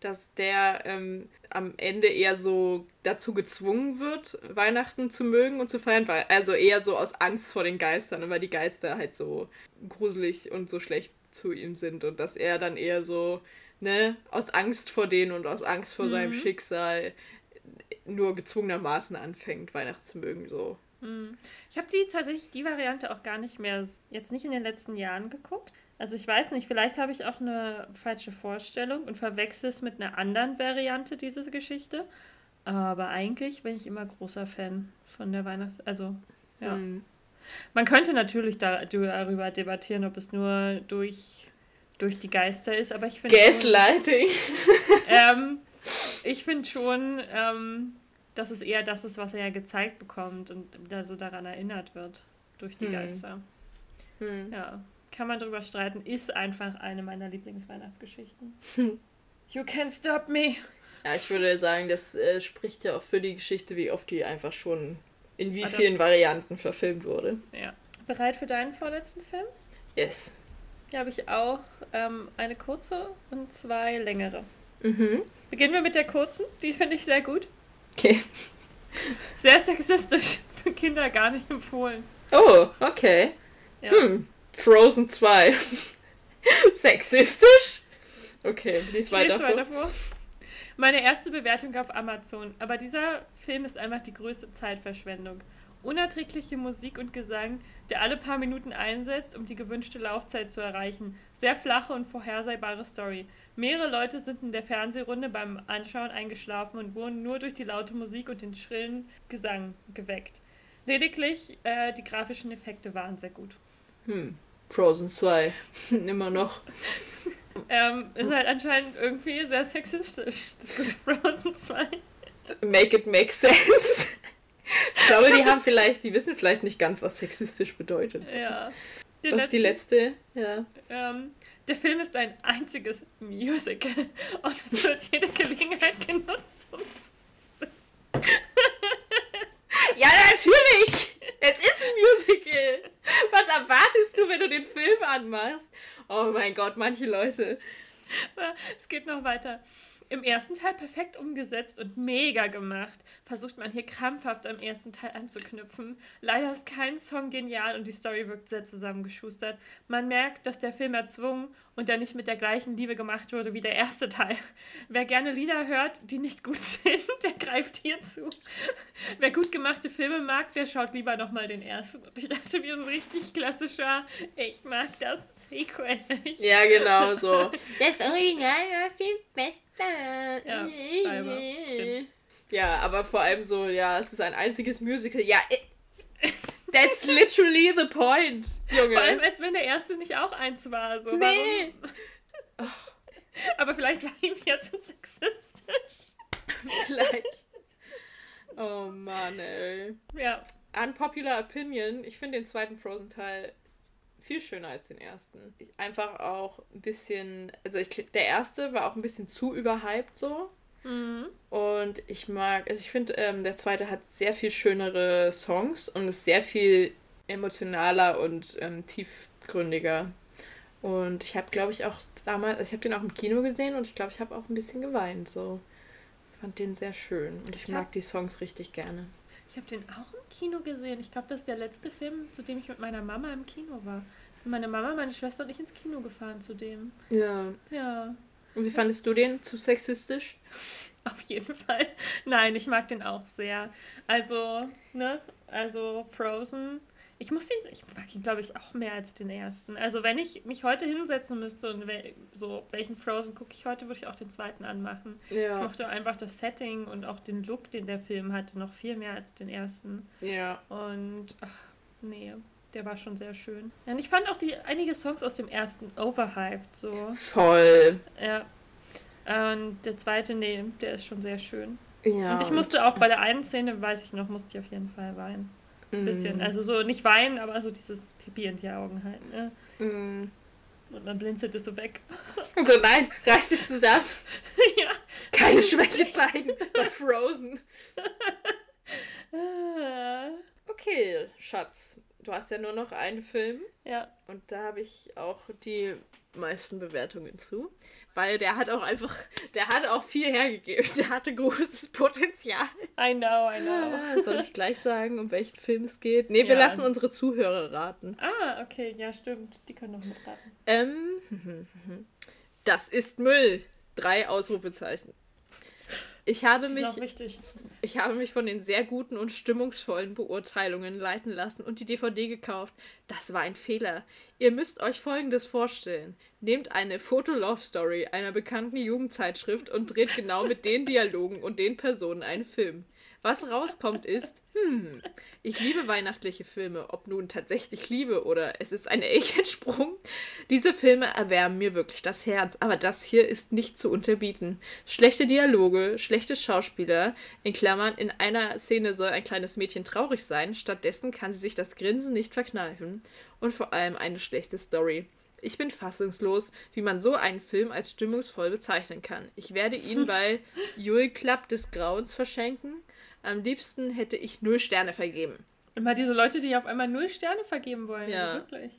dass der ähm, am Ende eher so dazu gezwungen wird, Weihnachten zu mögen und zu feiern, weil, also eher so aus Angst vor den Geistern, weil die Geister halt so gruselig und so schlecht zu ihm sind und dass er dann eher so, ne, aus Angst vor denen und aus Angst vor mhm. seinem Schicksal nur gezwungenermaßen anfängt, Weihnachten zu mögen, so.
Mhm. Ich habe die tatsächlich die Variante auch gar nicht mehr, jetzt nicht in den letzten Jahren geguckt. Also ich weiß nicht, vielleicht habe ich auch eine falsche Vorstellung und verwechsel es mit einer anderen Variante dieser Geschichte. Aber eigentlich bin ich immer großer Fan von der Weihnachts... Also, ja. Mhm. Man könnte natürlich darüber debattieren, ob es nur durch, durch die Geister ist, aber ich finde...
Gaslighting!
ähm, ich finde schon, ähm, dass es eher das ist, was er ja gezeigt bekommt und da so daran erinnert wird durch die mhm. Geister. Mhm. Ja kann man darüber streiten, ist einfach eine meiner Lieblingsweihnachtsgeschichten. you can't stop me.
Ja, ich würde sagen, das äh, spricht ja auch für die Geschichte, wie oft die einfach schon in wie vielen Varianten verfilmt wurde.
Ja. Bereit für deinen vorletzten Film?
Yes.
Hier habe ich auch ähm, eine kurze und zwei längere. Mhm. Beginnen wir mit der kurzen. Die finde ich sehr gut.
Okay.
Sehr sexistisch. Für Kinder gar nicht empfohlen.
Oh, okay. Ja. Hm. Frozen 2. Sexistisch? Okay, lies weiter, vor. weiter vor.
Meine erste Bewertung auf Amazon. Aber dieser Film ist einfach die größte Zeitverschwendung. Unerträgliche Musik und Gesang, der alle paar Minuten einsetzt, um die gewünschte Laufzeit zu erreichen. Sehr flache und vorhersehbare Story. Mehrere Leute sind in der Fernsehrunde beim Anschauen eingeschlafen und wurden nur durch die laute Musik und den schrillen Gesang geweckt. Lediglich äh, die grafischen Effekte waren sehr gut.
Hm. Frozen 2. Immer noch.
Ähm, ist halt anscheinend irgendwie sehr sexistisch, das gute Frozen 2.
Make it make sense. Ich glaube, die haben vielleicht, die wissen vielleicht nicht ganz, was sexistisch bedeutet.
Ja.
Die was letzte, die letzte? Ja.
Ähm, der Film ist ein einziges Musical und es wird jede Gelegenheit genutzt, um zu
Ja, natürlich! Es ist ein Musical! Was erwartest du, wenn du den Film anmachst? Oh mein Gott, manche Leute.
Es geht noch weiter. Im ersten Teil perfekt umgesetzt und mega gemacht. Versucht man hier krampfhaft am ersten Teil anzuknüpfen. Leider ist kein Song genial und die Story wirkt sehr zusammengeschustert. Man merkt, dass der Film erzwungen und der nicht mit der gleichen Liebe gemacht wurde wie der erste Teil. Wer gerne Lieder hört, die nicht gut sind, der greift hier zu. Wer gut gemachte Filme mag, der schaut lieber nochmal den ersten. Und ich dachte mir so richtig klassischer, ich mag das Sequel nicht.
Ja, genau so. Das Original war viel besser. Ja, scheinbar. Ja, aber vor allem so, ja, es ist ein einziges Musical. Ja, that's literally the point,
Junge. Vor allem, als wenn der erste nicht auch eins war. So. Nee. Warum? Aber vielleicht war ihm jetzt zu sexistisch.
vielleicht. Oh Mann, ey. Ja. Unpopular Opinion. Ich finde den zweiten Frozen-Teil viel schöner als den ersten. Einfach auch ein bisschen, also ich, der erste war auch ein bisschen zu überhyped so. Mhm. Und ich mag, also ich finde, ähm, der zweite hat sehr viel schönere Songs und ist sehr viel emotionaler und ähm, tiefgründiger. Und ich habe, glaube ich, auch damals, also ich habe den auch im Kino gesehen und ich glaube, ich habe auch ein bisschen geweint. So, ich fand den sehr schön und ich, ich mag die Songs richtig gerne.
Ich habe den auch im Kino gesehen. Ich glaube, das ist der letzte Film, zu dem ich mit meiner Mama im Kino war. Meine Mama, meine Schwester und ich ins Kino gefahren zu dem. Ja.
Ja. Und wie fandest du den? Zu sexistisch?
Auf jeden Fall. Nein, ich mag den auch sehr. Also, ne? Also Frozen ich muss ihn, ich mag ihn, glaube ich, auch mehr als den ersten. Also wenn ich mich heute hinsetzen müsste und so, welchen Frozen gucke ich heute, würde ich auch den zweiten anmachen. Ja. Ich mochte einfach das Setting und auch den Look, den der Film hatte, noch viel mehr als den ersten. Ja. Und, ach, nee, der war schon sehr schön. Ja, und ich fand auch die einige Songs aus dem ersten overhyped, so. Voll. Ja. Und der zweite, nee, der ist schon sehr schön. Ja. Und ich musste auch bei der einen Szene, weiß ich noch, musste ich auf jeden Fall weinen. Ein bisschen. Mm. Also so nicht weinen, aber so dieses Pipi in die Augen halt. Ne? Mm. Und dann blinzelt es so weg.
So, nein, reiß dich zusammen. ja. Keine Schwäche zeigen. Bei Frozen. okay, Schatz. Du hast ja nur noch einen Film. Ja. Und da habe ich auch die meisten Bewertungen zu weil der hat auch einfach, der hat auch viel hergegeben. Der hatte großes Potenzial. I know, I know. Soll ich gleich sagen, um welchen Film es geht? Nee, wir ja. lassen unsere Zuhörer raten.
Ah, okay, ja, stimmt. Die können noch mitraten.
Ähm, das ist Müll. Drei Ausrufezeichen. Ich habe mich, ich habe mich von den sehr guten und stimmungsvollen Beurteilungen leiten lassen und die DVD gekauft. Das war ein Fehler. Ihr müsst euch Folgendes vorstellen. Nehmt eine Foto-Love-Story einer bekannten Jugendzeitschrift und dreht genau mit den Dialogen und den Personen einen Film. Was rauskommt ist, hm, ich liebe weihnachtliche Filme, ob nun tatsächlich Liebe oder es ist ein Elchensprung. Diese Filme erwärmen mir wirklich das Herz, aber das hier ist nicht zu unterbieten. Schlechte Dialoge, schlechte Schauspieler, in Klammern, in einer Szene soll ein kleines Mädchen traurig sein, stattdessen kann sie sich das Grinsen nicht verkneifen und vor allem eine schlechte Story. Ich bin fassungslos, wie man so einen Film als stimmungsvoll bezeichnen kann. Ich werde ihn bei Jul Club des Grauens verschenken. Am liebsten hätte ich null Sterne vergeben.
Immer diese Leute, die auf einmal null Sterne vergeben wollen. Ja. Also
wirklich.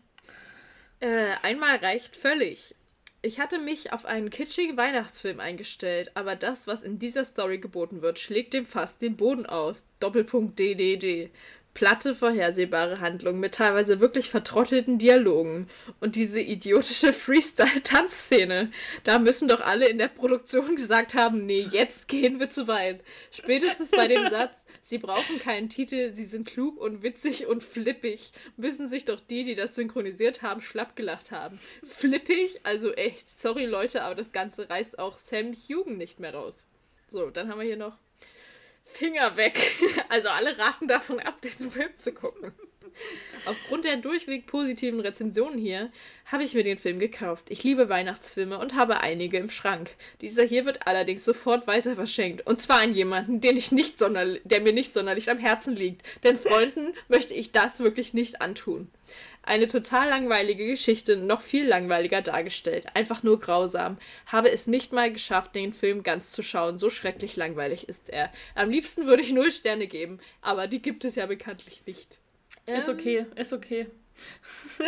Äh, einmal reicht völlig. Ich hatte mich auf einen kitschigen Weihnachtsfilm eingestellt, aber das, was in dieser Story geboten wird, schlägt dem Fass den Boden aus. Doppelpunkt DDD platte, vorhersehbare Handlung mit teilweise wirklich vertrottelten Dialogen und diese idiotische Freestyle-Tanzszene. Da müssen doch alle in der Produktion gesagt haben, nee, jetzt gehen wir zu weit. Spätestens bei dem Satz, sie brauchen keinen Titel, sie sind klug und witzig und flippig, müssen sich doch die, die das synchronisiert haben, schlapp gelacht haben. Flippig? Also echt. Sorry Leute, aber das Ganze reißt auch Sam Hugen nicht mehr raus. So, dann haben wir hier noch Finger weg. Also alle raten davon ab, diesen Film zu gucken. Aufgrund der durchweg positiven Rezensionen hier habe ich mir den Film gekauft. Ich liebe Weihnachtsfilme und habe einige im Schrank. Dieser hier wird allerdings sofort weiter verschenkt. Und zwar an jemanden, den ich nicht der mir nicht sonderlich am Herzen liegt. Denn Freunden möchte ich das wirklich nicht antun. Eine total langweilige Geschichte, noch viel langweiliger dargestellt. Einfach nur grausam. Habe es nicht mal geschafft, den Film ganz zu schauen. So schrecklich langweilig ist er. Am liebsten würde ich null Sterne geben, aber die gibt es ja bekanntlich nicht.
Ist ähm, okay, ist okay.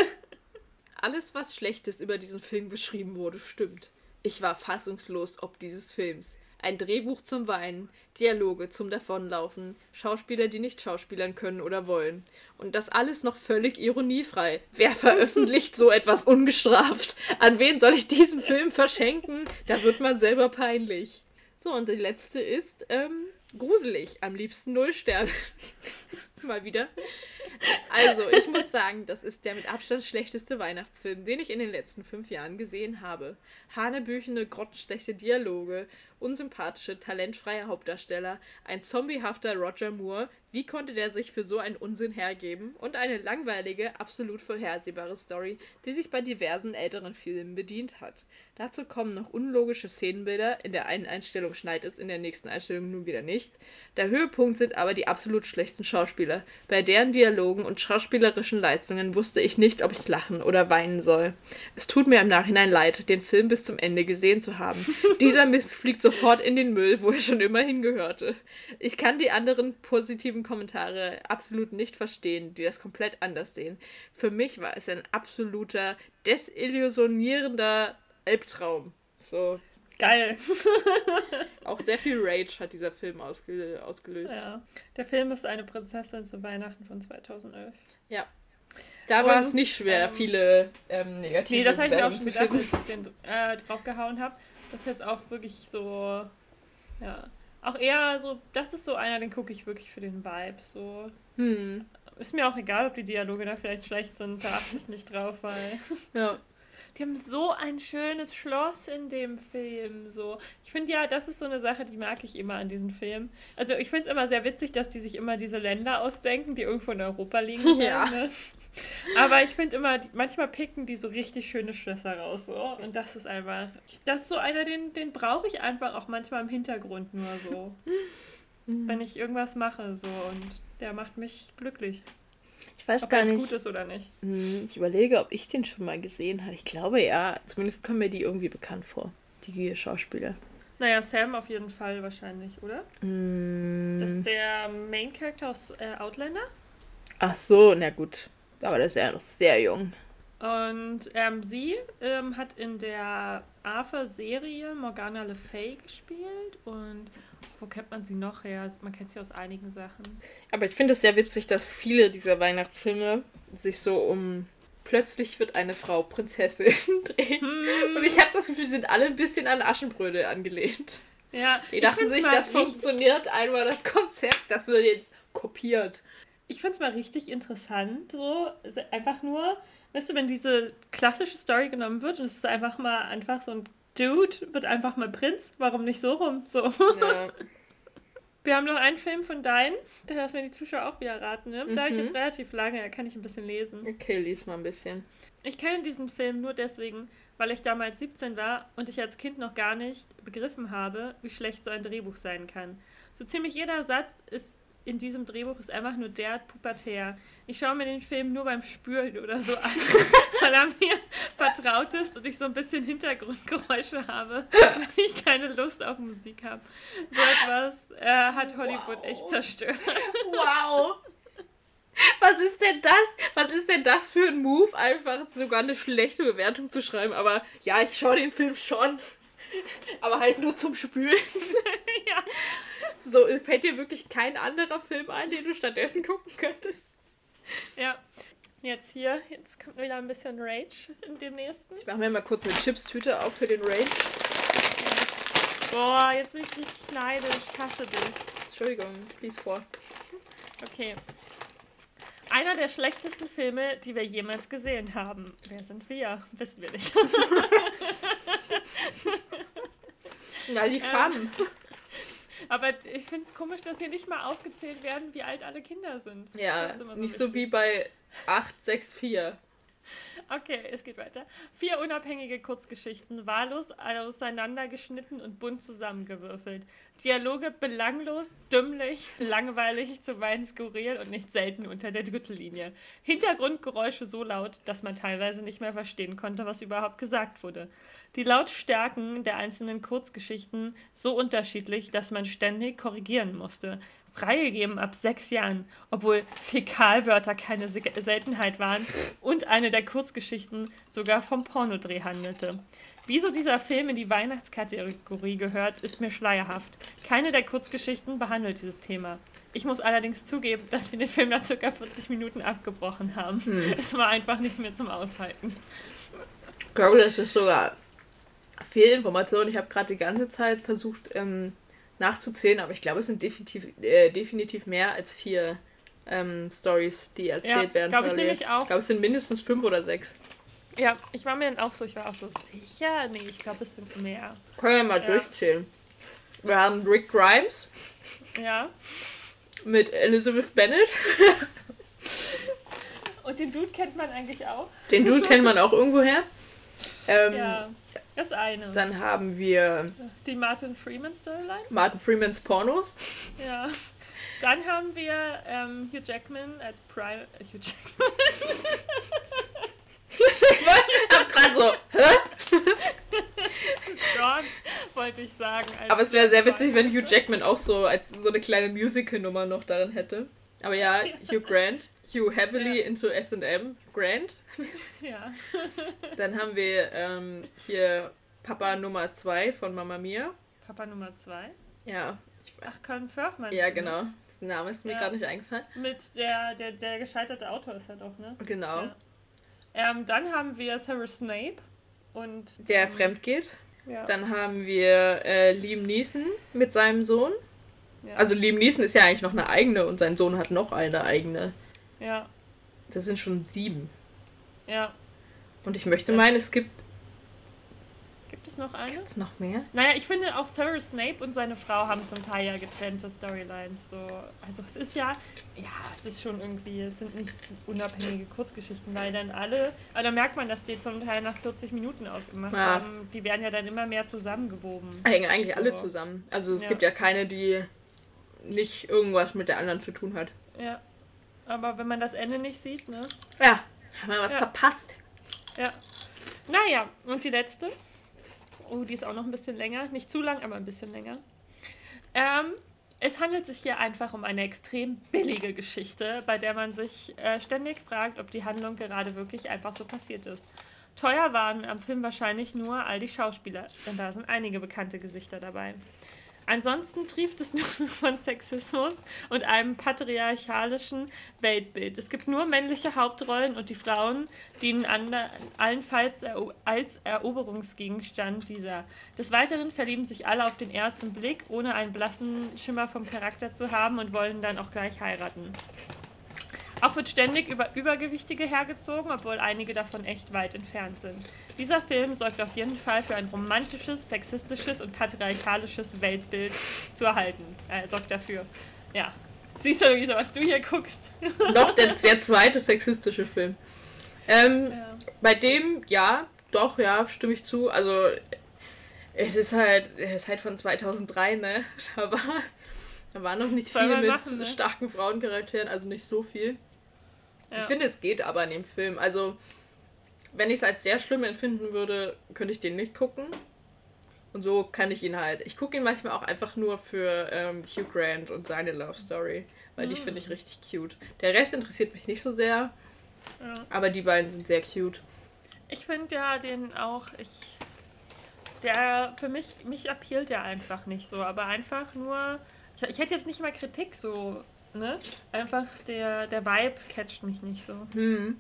alles, was Schlechtes über diesen Film beschrieben wurde, stimmt. Ich war fassungslos ob dieses Films. ein Drehbuch zum Weinen, Dialoge zum Davonlaufen, Schauspieler, die nicht schauspielern können oder wollen. Und das alles noch völlig ironiefrei. Wer veröffentlicht so etwas ungestraft? An wen soll ich diesen Film verschenken? Da wird man selber peinlich. So, und die letzte ist ähm, gruselig. Am liebsten Null Sterne. Mal wieder. Also, ich muss sagen, das ist der mit Abstand schlechteste Weihnachtsfilm, den ich in den letzten fünf Jahren gesehen habe. Hanebüchene, grottenschlechte Dialoge, unsympathische, talentfreie Hauptdarsteller, ein zombiehafter Roger Moore, wie konnte der sich für so einen Unsinn hergeben? Und eine langweilige, absolut vorhersehbare Story, die sich bei diversen älteren Filmen bedient hat. Dazu kommen noch unlogische Szenenbilder, in der einen Einstellung schneit es, in der nächsten Einstellung nun wieder nicht. Der Höhepunkt sind aber die absolut schlechten Schauspieler. Bei deren Dialogen und schauspielerischen Leistungen wusste ich nicht, ob ich lachen oder weinen soll. Es tut mir im Nachhinein leid, den Film bis zum Ende gesehen zu haben. Dieser Mist fliegt sofort in den Müll, wo er schon immer hingehörte. Ich kann die anderen positiven Kommentare absolut nicht verstehen, die das komplett anders sehen. Für mich war es ein absoluter desillusionierender Albtraum. So.
Geil.
Auch sehr viel Rage hat dieser Film ausge ausgelöst.
Ja. Der Film ist eine Prinzessin zu Weihnachten von 2011.
Ja. Da war es nicht schwer, ähm, viele ähm, negative Nee, das habe ich mir auch schon
gedacht, als ich den äh, draufgehauen habe. Das ist jetzt auch wirklich so, ja, auch eher so, das ist so einer, den gucke ich wirklich für den Vibe. So. Hm. Ist mir auch egal, ob die Dialoge da vielleicht schlecht sind, da achte ich nicht drauf, weil. Ja. Die haben so ein schönes Schloss in dem Film. So. Ich finde ja, das ist so eine Sache, die mag ich immer an diesen Filmen. Also ich finde es immer sehr witzig, dass die sich immer diese Länder ausdenken, die irgendwo in Europa liegen. Ja. ne? Aber ich finde immer, manchmal picken die so richtig schöne Schlösser raus. So. Und das ist einfach, das ist so einer, den, den brauche ich einfach auch manchmal im Hintergrund nur so. Mhm. wenn ich irgendwas mache. so Und der macht mich glücklich.
Ich weiß ob gar nicht. gut ist oder nicht. Hm, ich überlege, ob ich den schon mal gesehen habe. Ich glaube ja. Zumindest kommen mir die irgendwie bekannt vor. Die Schauspieler.
Naja, Sam auf jeden Fall wahrscheinlich, oder? Mm. Das ist der Main Character aus äh, Outlander.
Ach so, na gut. Aber der ist ja noch sehr jung.
Und ähm, sie ähm, hat in der Arthur-Serie Morgana Le Fay gespielt und wo kennt man sie noch her? Man kennt sie aus einigen Sachen.
Aber ich finde es sehr witzig, dass viele dieser Weihnachtsfilme sich so um plötzlich wird eine Frau Prinzessin drehen. Hm. Und ich habe das Gefühl, sie sind alle ein bisschen an Aschenbrödel angelehnt. Ja, die dachten sich, das funktioniert einmal das Konzept, das wird jetzt kopiert.
Ich finde es mal richtig interessant, so einfach nur, weißt du, wenn diese klassische Story genommen wird und es ist einfach mal einfach so ein Dude wird einfach mal Prinz, warum nicht so rum? So. Ja. Wir haben noch einen Film von deinen, da lassen wir die Zuschauer auch wieder raten. Ne? Da mhm. habe ich jetzt relativ lange, da kann ich ein bisschen lesen.
Okay, lies mal ein bisschen.
Ich kenne diesen Film nur deswegen, weil ich damals 17 war und ich als Kind noch gar nicht begriffen habe, wie schlecht so ein Drehbuch sein kann. So ziemlich jeder Satz ist in diesem Drehbuch ist einfach nur der pubertär. Ich schaue mir den Film nur beim Spülen oder so an, weil er mir vertraut ist und ich so ein bisschen Hintergrundgeräusche habe, wenn ich keine Lust auf Musik habe. So etwas äh, hat Hollywood wow. echt zerstört. Wow!
Was ist denn das? Was ist denn das für ein Move, einfach sogar eine schlechte Bewertung zu schreiben? Aber ja, ich schaue den Film schon. Aber halt nur zum Spülen. ja. So, fällt dir wirklich kein anderer Film ein, den du stattdessen gucken könntest?
Ja. Jetzt hier, jetzt kommt wieder ein bisschen Rage in dem nächsten.
Ich mache mir mal kurz eine Chips-Tüte auf für den Rage.
Boah, jetzt bin ich richtig neidisch. Ich hasse dich.
Entschuldigung, lies vor.
Okay. Einer der schlechtesten Filme, die wir jemals gesehen haben. Wer sind wir? Wissen wir nicht.
Na, die Femme.
Aber ich finde es komisch, dass hier nicht mal aufgezählt werden, wie alt alle Kinder sind.
Ja, so nicht so wie bei 864.
Okay, es geht weiter. Vier unabhängige Kurzgeschichten, wahllos auseinandergeschnitten und bunt zusammengewürfelt. Dialoge belanglos, dümmlich, langweilig, zuweilen skurril und nicht selten unter der Drittellinie. Hintergrundgeräusche so laut, dass man teilweise nicht mehr verstehen konnte, was überhaupt gesagt wurde. Die Lautstärken der einzelnen Kurzgeschichten so unterschiedlich, dass man ständig korrigieren musste freigegeben ab sechs Jahren, obwohl Fäkalwörter keine Seltenheit waren und eine der Kurzgeschichten sogar vom Pornodreh handelte. Wieso dieser Film in die Weihnachtskategorie gehört, ist mir schleierhaft. Keine der Kurzgeschichten behandelt dieses Thema. Ich muss allerdings zugeben, dass wir den Film nach ca. 40 Minuten abgebrochen haben. Hm. Es war einfach nicht mehr zum Aushalten.
Ich glaube, das ist sogar Fehlinformation. Ich habe gerade die ganze Zeit versucht ähm, nachzuzählen, aber ich glaube, es sind definitiv, äh, definitiv mehr als vier ähm, Stories, die erzählt ja, werden. Glaube ich nämlich auch. Ich glaube, es sind mindestens fünf oder sechs.
Ja, ich war mir dann auch so, ich war auch so sicher. Nee, ich glaube, es sind mehr.
Können wir mal ja. durchzählen. Wir haben Rick Grimes.
Ja.
Mit Elizabeth Bennet.
Und den Dude kennt man eigentlich auch.
Den Dude kennt man auch irgendwoher.
Ähm, ja, das eine.
Dann haben wir.
Die Martin Freeman Storyline.
Martin Freemans Pornos.
Ja. Dann haben wir ähm, Hugh Jackman als Prime. Äh, Hugh Jackman.
ich hab gerade so, hä?
John, wollte ich sagen.
Aber es wäre sehr witzig, wenn Hugh Jackman auch so als so eine kleine Musical-Nummer noch darin hätte. Aber ja, Hugh Grant. Hugh heavily ja. into SM. Grant.
Ja.
Dann haben wir ähm, hier Papa Nummer 2 von Mama Mia.
Papa Nummer 2?
Ja.
Ach, Colin Firth meinst
Ja, du? genau. Der Name ist mir ja. gerade nicht eingefallen.
Mit der, der, der gescheiterte Autor ist er doch, ne?
Genau.
Ähm, dann haben wir Sarah Snape und.
Der ähm, fremd geht. Dann haben wir äh, Liam Neeson mit seinem Sohn. Ja. Also Liam Neeson ist ja eigentlich noch eine eigene und sein Sohn hat noch eine eigene.
Ja.
Das sind schon sieben.
Ja.
Und ich möchte meinen, es gibt
Gibt es noch eine?
Gibt es noch mehr?
Naja, ich finde auch Sarah Snape und seine Frau haben zum Teil ja getrennte Storylines. So. Also es ist ja, ja, es ist schon irgendwie, es sind nicht unabhängige Kurzgeschichten, weil dann alle, aber da merkt man, dass die zum Teil nach 40 Minuten ausgemacht ja. haben. Die werden ja dann immer mehr zusammengewoben.
Hängen eigentlich so. alle zusammen. Also es ja. gibt ja keine, die nicht irgendwas mit der anderen zu tun hat.
Ja. Aber wenn man das Ende nicht sieht, ne?
Ja, haben wir was ja. verpasst.
Ja. Naja, und die letzte? Oh, die ist auch noch ein bisschen länger. Nicht zu lang, aber ein bisschen länger. Ähm, es handelt sich hier einfach um eine extrem billige Geschichte, bei der man sich äh, ständig fragt, ob die Handlung gerade wirklich einfach so passiert ist. Teuer waren am Film wahrscheinlich nur all die Schauspieler, denn da sind einige bekannte Gesichter dabei. Ansonsten trieft es nur von Sexismus und einem patriarchalischen Weltbild. Es gibt nur männliche Hauptrollen und die Frauen dienen allenfalls als Eroberungsgegenstand dieser. Des Weiteren verlieben sich alle auf den ersten Blick, ohne einen blassen Schimmer vom Charakter zu haben und wollen dann auch gleich heiraten. Auch wird ständig über Übergewichtige hergezogen, obwohl einige davon echt weit entfernt sind. Dieser Film sorgt auf jeden Fall für ein romantisches, sexistisches und patriarchalisches Weltbild zu erhalten. Er sorgt dafür. Ja. Siehst du, Luisa, was du hier guckst?
Doch, der, der zweite sexistische Film. Ähm, ja. Bei dem, ja, doch, ja, stimme ich zu. Also, es ist halt, es ist halt von 2003, ne? Da war, da war noch nicht viel mit machen, ne? starken Frauencharakteren, also nicht so viel. Ja. Ich finde, es geht aber in dem Film. Also, wenn ich es als sehr schlimm empfinden würde, könnte ich den nicht gucken. Und so kann ich ihn halt. Ich gucke ihn manchmal auch einfach nur für ähm, Hugh Grant und seine Love Story, weil mhm. die finde ich richtig cute. Der Rest interessiert mich nicht so sehr, ja. aber die beiden sind sehr cute.
Ich finde ja den auch, ich. Der für mich, mich appealt ja einfach nicht so, aber einfach nur. Ich, ich hätte jetzt nicht mal Kritik so ne? Einfach der, der Vibe catcht mich nicht so.
Hm.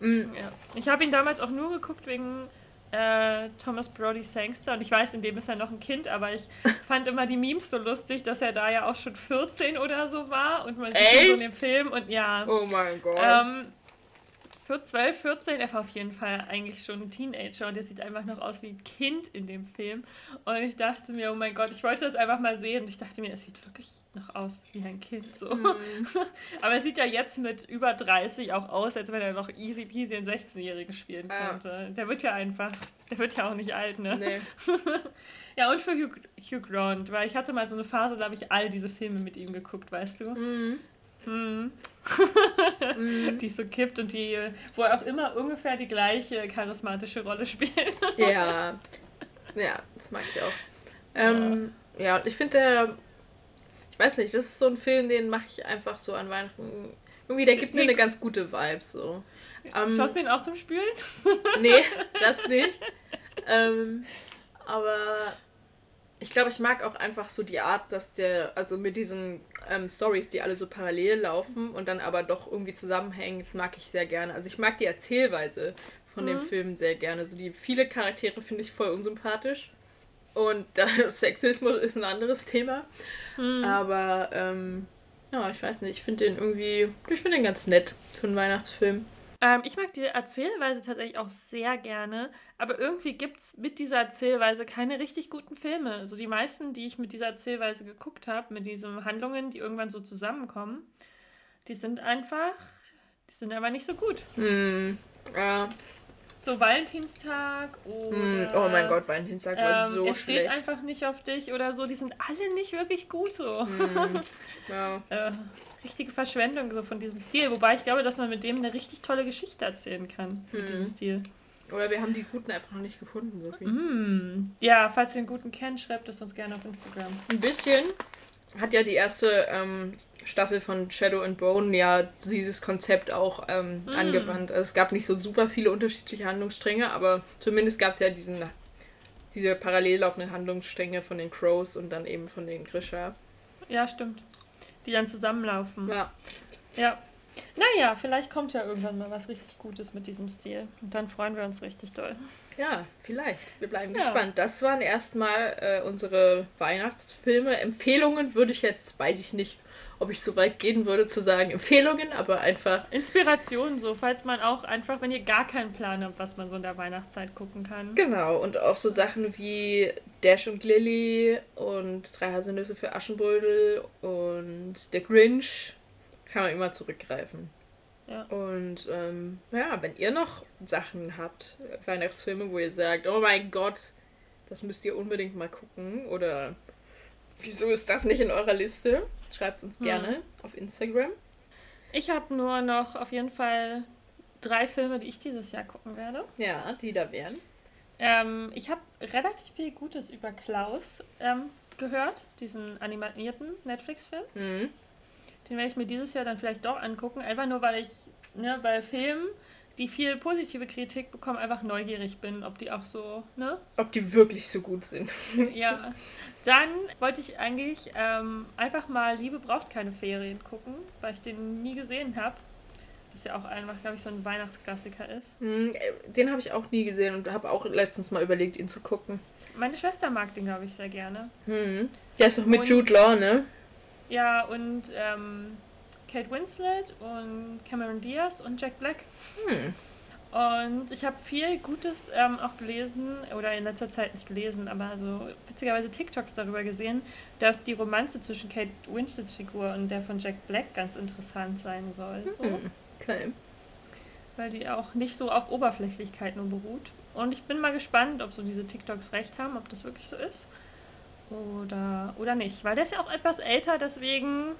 Mhm. Ja. Ich habe ihn damals auch nur geguckt wegen äh, Thomas Brody Sangster und ich weiß, in dem ist er noch ein Kind, aber ich fand immer die Memes so lustig, dass er da ja auch schon 14 oder so war und man sieht so in dem Film und ja.
Oh mein Gott.
Ähm, für 12, 14, er war auf jeden Fall eigentlich schon ein Teenager und er sieht einfach noch aus wie ein Kind in dem Film. Und ich dachte mir, oh mein Gott, ich wollte das einfach mal sehen und ich dachte mir, er sieht wirklich noch aus wie ein Kind so. Mhm. Aber er sieht ja jetzt mit über 30 auch aus, als wenn er noch easy peasy einen 16-Jährigen spielen könnte. Ja. Der wird ja einfach, der wird ja auch nicht alt, ne?
Nee.
ja, und für Hugh, Hugh Grant, weil ich hatte mal so eine Phase, da habe ich all diese Filme mit ihm geguckt, weißt du?
Mhm.
Mhm. die so kippt und die, wo er auch immer ungefähr die gleiche charismatische Rolle spielt.
ja. Ja, das mag ich auch. Ähm, ja, ich finde der, ich weiß nicht, das ist so ein Film, den mache ich einfach so an Weihnachten. Irgendwie, der gibt mir eine ganz gute Vibe so.
Ähm, Schaust du ihn auch zum Spülen?
nee, das nicht. ähm, aber ich glaube, ich mag auch einfach so die Art, dass der, also mit diesen ähm, Stories, die alle so parallel laufen und dann aber doch irgendwie zusammenhängen, das mag ich sehr gerne. Also ich mag die Erzählweise von mhm. dem Film sehr gerne. Also die viele Charaktere finde ich voll unsympathisch. Und der Sexismus ist ein anderes Thema. Mhm. Aber ähm, ja, ich weiß nicht, ich finde den irgendwie, ich finde den ganz nett für einen Weihnachtsfilm.
Ähm, ich mag die Erzählweise tatsächlich auch sehr gerne, aber irgendwie gibt es mit dieser Erzählweise keine richtig guten Filme. Also die meisten, die ich mit dieser Erzählweise geguckt habe, mit diesen Handlungen, die irgendwann so zusammenkommen, die sind einfach, die sind aber nicht so gut. Hm, ja. So Valentinstag oder. Mm,
oh mein Gott, Valentinstag war
ähm, so er schlecht. steht einfach nicht auf dich oder so. Die sind alle nicht wirklich gut so. Mm, ja. äh, richtige Verschwendung so von diesem Stil. Wobei ich glaube, dass man mit dem eine richtig tolle Geschichte erzählen kann. Mit mm. diesem Stil.
Oder wir haben die Guten einfach noch nicht gefunden, Sophie.
Mm. Ja, falls ihr den Guten kennt, schreibt es uns gerne auf Instagram.
Ein bisschen hat ja die erste ähm, Staffel von Shadow and Bone ja dieses Konzept auch ähm, mm. angewandt. Also es gab nicht so super viele unterschiedliche Handlungsstränge, aber zumindest gab es ja diesen, diese parallel laufenden Handlungsstränge von den Crows und dann eben von den Grisha.
Ja, stimmt. Die dann zusammenlaufen. Ja. Ja. Naja, vielleicht kommt ja irgendwann mal was richtig Gutes mit diesem Stil. Und dann freuen wir uns richtig doll.
Ja, vielleicht. Wir bleiben ja. gespannt. Das waren erstmal äh, unsere Weihnachtsfilme. Empfehlungen würde ich jetzt, weiß ich nicht, ob ich so weit gehen würde zu sagen Empfehlungen, aber einfach.
Inspiration, so, falls man auch einfach, wenn ihr gar keinen Plan habt, was man so in der Weihnachtszeit gucken kann.
Genau, und auch so Sachen wie Dash und Lily und Drei Haselnüsse für Aschenbrödel und Der Grinch kann man immer zurückgreifen. Ja. Und ähm, ja, wenn ihr noch Sachen habt, Weihnachtsfilme, wo ihr sagt, oh mein Gott, das müsst ihr unbedingt mal gucken oder wieso ist das nicht in eurer Liste? Schreibt uns gerne hm. auf Instagram.
Ich habe nur noch auf jeden Fall drei Filme, die ich dieses Jahr gucken werde.
Ja, die da wären.
Ähm, ich habe relativ viel Gutes über Klaus ähm, gehört, diesen animierten Netflix-Film. Mhm. Den werde ich mir dieses Jahr dann vielleicht doch angucken, einfach nur weil ich, ne, bei Filmen, die viel positive Kritik bekommen, einfach neugierig bin, ob die auch so, ne?
Ob die wirklich so gut sind.
ja. Dann wollte ich eigentlich ähm, einfach mal Liebe braucht keine Ferien gucken, weil ich den nie gesehen habe. Das ja auch einfach, glaube ich, so ein Weihnachtsklassiker ist.
Hm, äh, den habe ich auch nie gesehen und habe auch letztens mal überlegt, ihn zu gucken.
Meine Schwester mag den, glaube ich, sehr gerne.
Hm. Der ist auch mit und, Jude Law, ne?
Ja, und ähm, Kate Winslet und Cameron Diaz und Jack Black. Hm. Und ich habe viel Gutes ähm, auch gelesen, oder in letzter Zeit nicht gelesen, aber so witzigerweise TikToks darüber gesehen, dass die Romanze zwischen Kate Winslets Figur und der von Jack Black ganz interessant sein soll. So. Hm, okay. Weil die auch nicht so auf Oberflächlichkeit nur beruht. Und ich bin mal gespannt, ob so diese TikToks recht haben, ob das wirklich so ist. Oder, oder nicht. Weil der ist ja auch etwas älter, deswegen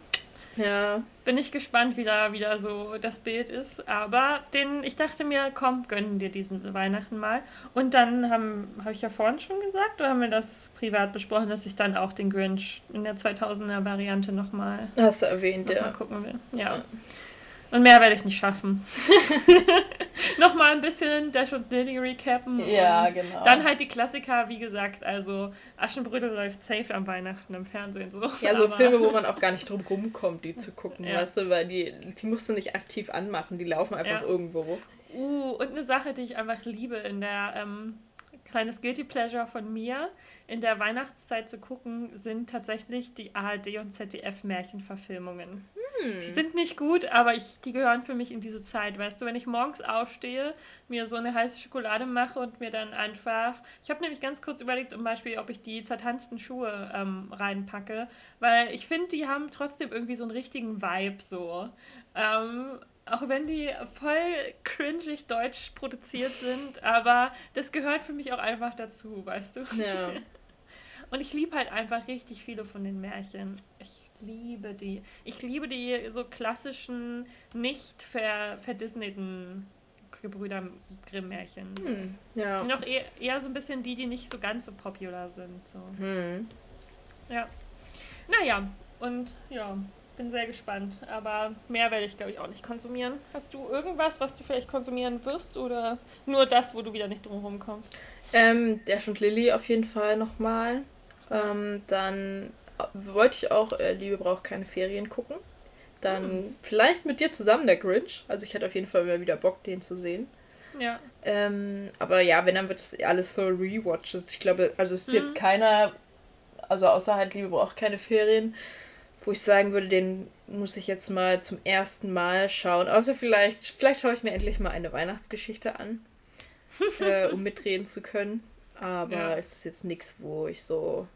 ja. bin ich gespannt, wie da wieder so das Bild ist. Aber den, ich dachte mir, komm, gönnen dir diesen Weihnachten mal. Und dann habe hab ich ja vorhin schon gesagt, oder haben wir das privat besprochen, dass ich dann auch den Grinch in der 2000er Variante nochmal.
Hast du erwähnt,
noch
ja.
Mal gucken will. ja. ja. Und mehr werde ich nicht schaffen. Nochmal ein bisschen Dash und Lily recappen. Ja, genau. Dann halt die Klassiker, wie gesagt, also Aschenbrödel läuft safe am Weihnachten im Fernsehen. So.
Ja, so Aber Filme, wo man auch gar nicht drum rumkommt, die zu gucken, ja. weißt du, weil die, die musst du nicht aktiv anmachen, die laufen einfach ja. irgendwo.
Uh, und eine Sache, die ich einfach liebe in der ähm, kleines Guilty Pleasure von mir in der Weihnachtszeit zu gucken, sind tatsächlich die ARD und ZDF Märchenverfilmungen. Hm. Die sind nicht gut, aber ich, die gehören für mich in diese Zeit. Weißt du, wenn ich morgens aufstehe, mir so eine heiße Schokolade mache und mir dann einfach. Ich habe nämlich ganz kurz überlegt, zum Beispiel, ob ich die zertanzten Schuhe ähm, reinpacke, weil ich finde, die haben trotzdem irgendwie so einen richtigen Vibe so. Ähm, auch wenn die voll cringig deutsch produziert sind, aber das gehört für mich auch einfach dazu, weißt du? Ja. Und ich liebe halt einfach richtig viele von den Märchen. Ich liebe die. Ich liebe die so klassischen, nicht ver verdisneyten Gebrüder Grimm-Märchen. Hm, ja. Noch eher, eher so ein bisschen die, die nicht so ganz so popular sind. So. Hm. Ja. Naja, und ja, bin sehr gespannt. Aber mehr werde ich, glaube ich, auch nicht konsumieren. Hast du irgendwas, was du vielleicht konsumieren wirst oder nur das, wo du wieder nicht drum kommst?
Ähm, Dash und Lilly auf jeden Fall nochmal. Ähm, dann wollte ich auch äh, Liebe braucht keine Ferien gucken. Dann hm. vielleicht mit dir zusammen der Grinch. Also ich hätte auf jeden Fall immer wieder Bock, den zu sehen. Ja. Ähm, aber ja, wenn, dann wird es alles so Rewatches. Ich glaube, also es ist hm. jetzt keiner, also außer halt Liebe braucht keine Ferien, wo ich sagen würde, den muss ich jetzt mal zum ersten Mal schauen. Außer vielleicht, vielleicht schaue ich mir endlich mal eine Weihnachtsgeschichte an, äh, um mitreden zu können. Aber ja. es ist jetzt nichts, wo ich so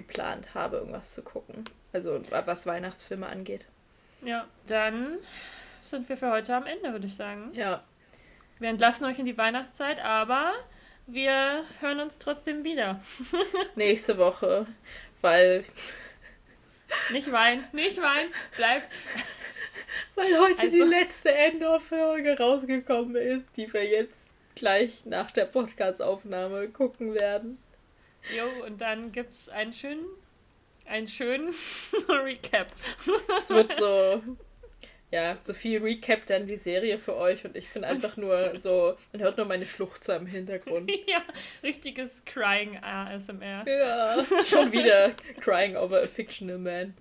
geplant habe, irgendwas zu gucken. Also was Weihnachtsfilme angeht.
Ja, dann sind wir für heute am Ende, würde ich sagen. Ja. Wir entlassen euch in die Weihnachtszeit, aber wir hören uns trotzdem wieder.
Nächste Woche, weil.
Nicht weinen, nicht weinen, bleib.
Weil heute also... die letzte Endor-Folge rausgekommen ist, die wir jetzt gleich nach der Podcast-Aufnahme gucken werden.
Jo, und dann gibt es einen schönen, einen schönen Recap.
Es wird so, ja, so viel Recap dann die Serie für euch und ich bin einfach nur so, man hört nur meine Schluchzer im Hintergrund.
ja, richtiges Crying ASMR.
Ja, schon wieder Crying over a fictional man.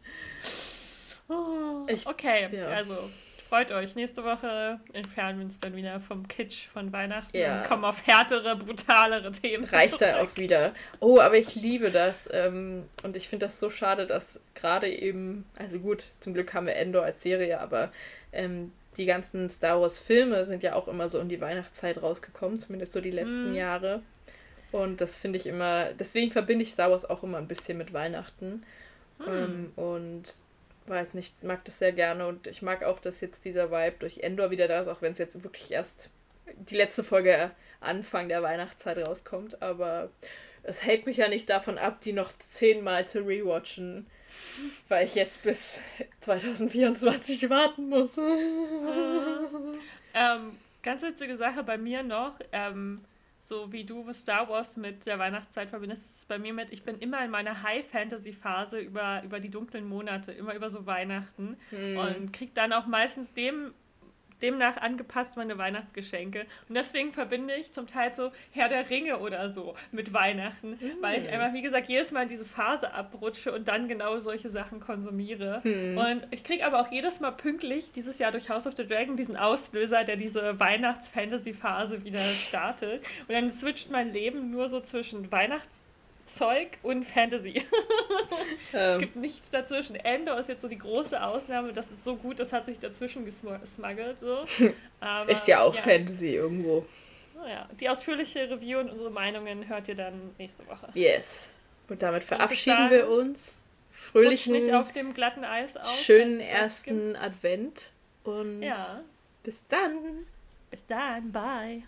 Oh, ich, okay, ja. also freut euch. Nächste Woche entfernen wir uns dann wieder vom Kitsch von Weihnachten ja. und kommen auf härtere, brutalere Themen.
Reicht dann auch wieder. Oh, aber ich liebe das. Ähm, und ich finde das so schade, dass gerade eben, also gut, zum Glück haben wir Endor als Serie, aber ähm, die ganzen Star Wars-Filme sind ja auch immer so um die Weihnachtszeit rausgekommen, zumindest so die letzten mm. Jahre. Und das finde ich immer, deswegen verbinde ich Star Wars auch immer ein bisschen mit Weihnachten. Mm. Ähm, und weiß nicht, mag das sehr gerne und ich mag auch, dass jetzt dieser Vibe durch Endor wieder da ist, auch wenn es jetzt wirklich erst die letzte Folge Anfang der Weihnachtszeit rauskommt, aber es hält mich ja nicht davon ab, die noch zehnmal zu rewatchen, weil ich jetzt bis 2024 warten muss.
ähm, ganz witzige Sache bei mir noch. Ähm, so wie du Star Wars mit der Weihnachtszeit verbindest, ist es bei mir mit, ich bin immer in meiner High-Fantasy-Phase über, über die dunklen Monate, immer über so Weihnachten hm. und krieg dann auch meistens dem demnach angepasst meine Weihnachtsgeschenke. Und deswegen verbinde ich zum Teil so Herr der Ringe oder so mit Weihnachten, mhm. weil ich einfach, wie gesagt, jedes Mal in diese Phase abrutsche und dann genau solche Sachen konsumiere. Mhm. Und ich kriege aber auch jedes Mal pünktlich dieses Jahr durch House of the Dragon diesen Auslöser, der diese Weihnachts-Fantasy-Phase wieder startet. Und dann switcht mein Leben nur so zwischen Weihnachts Zeug und Fantasy. es ähm. gibt nichts dazwischen. Endor ist jetzt so die große Ausnahme, das ist so gut, das hat sich dazwischen gesmuggelt. So.
Aber, ist ja auch ja. Fantasy irgendwo.
Naja, die ausführliche Review und unsere Meinungen hört ihr dann nächste Woche.
Yes. Und damit verabschieden und wir uns. Fröhlichen,
nicht auf dem glatten Eis
aus. Schönen ersten Advent und ja. bis dann.
Bis dann, bye.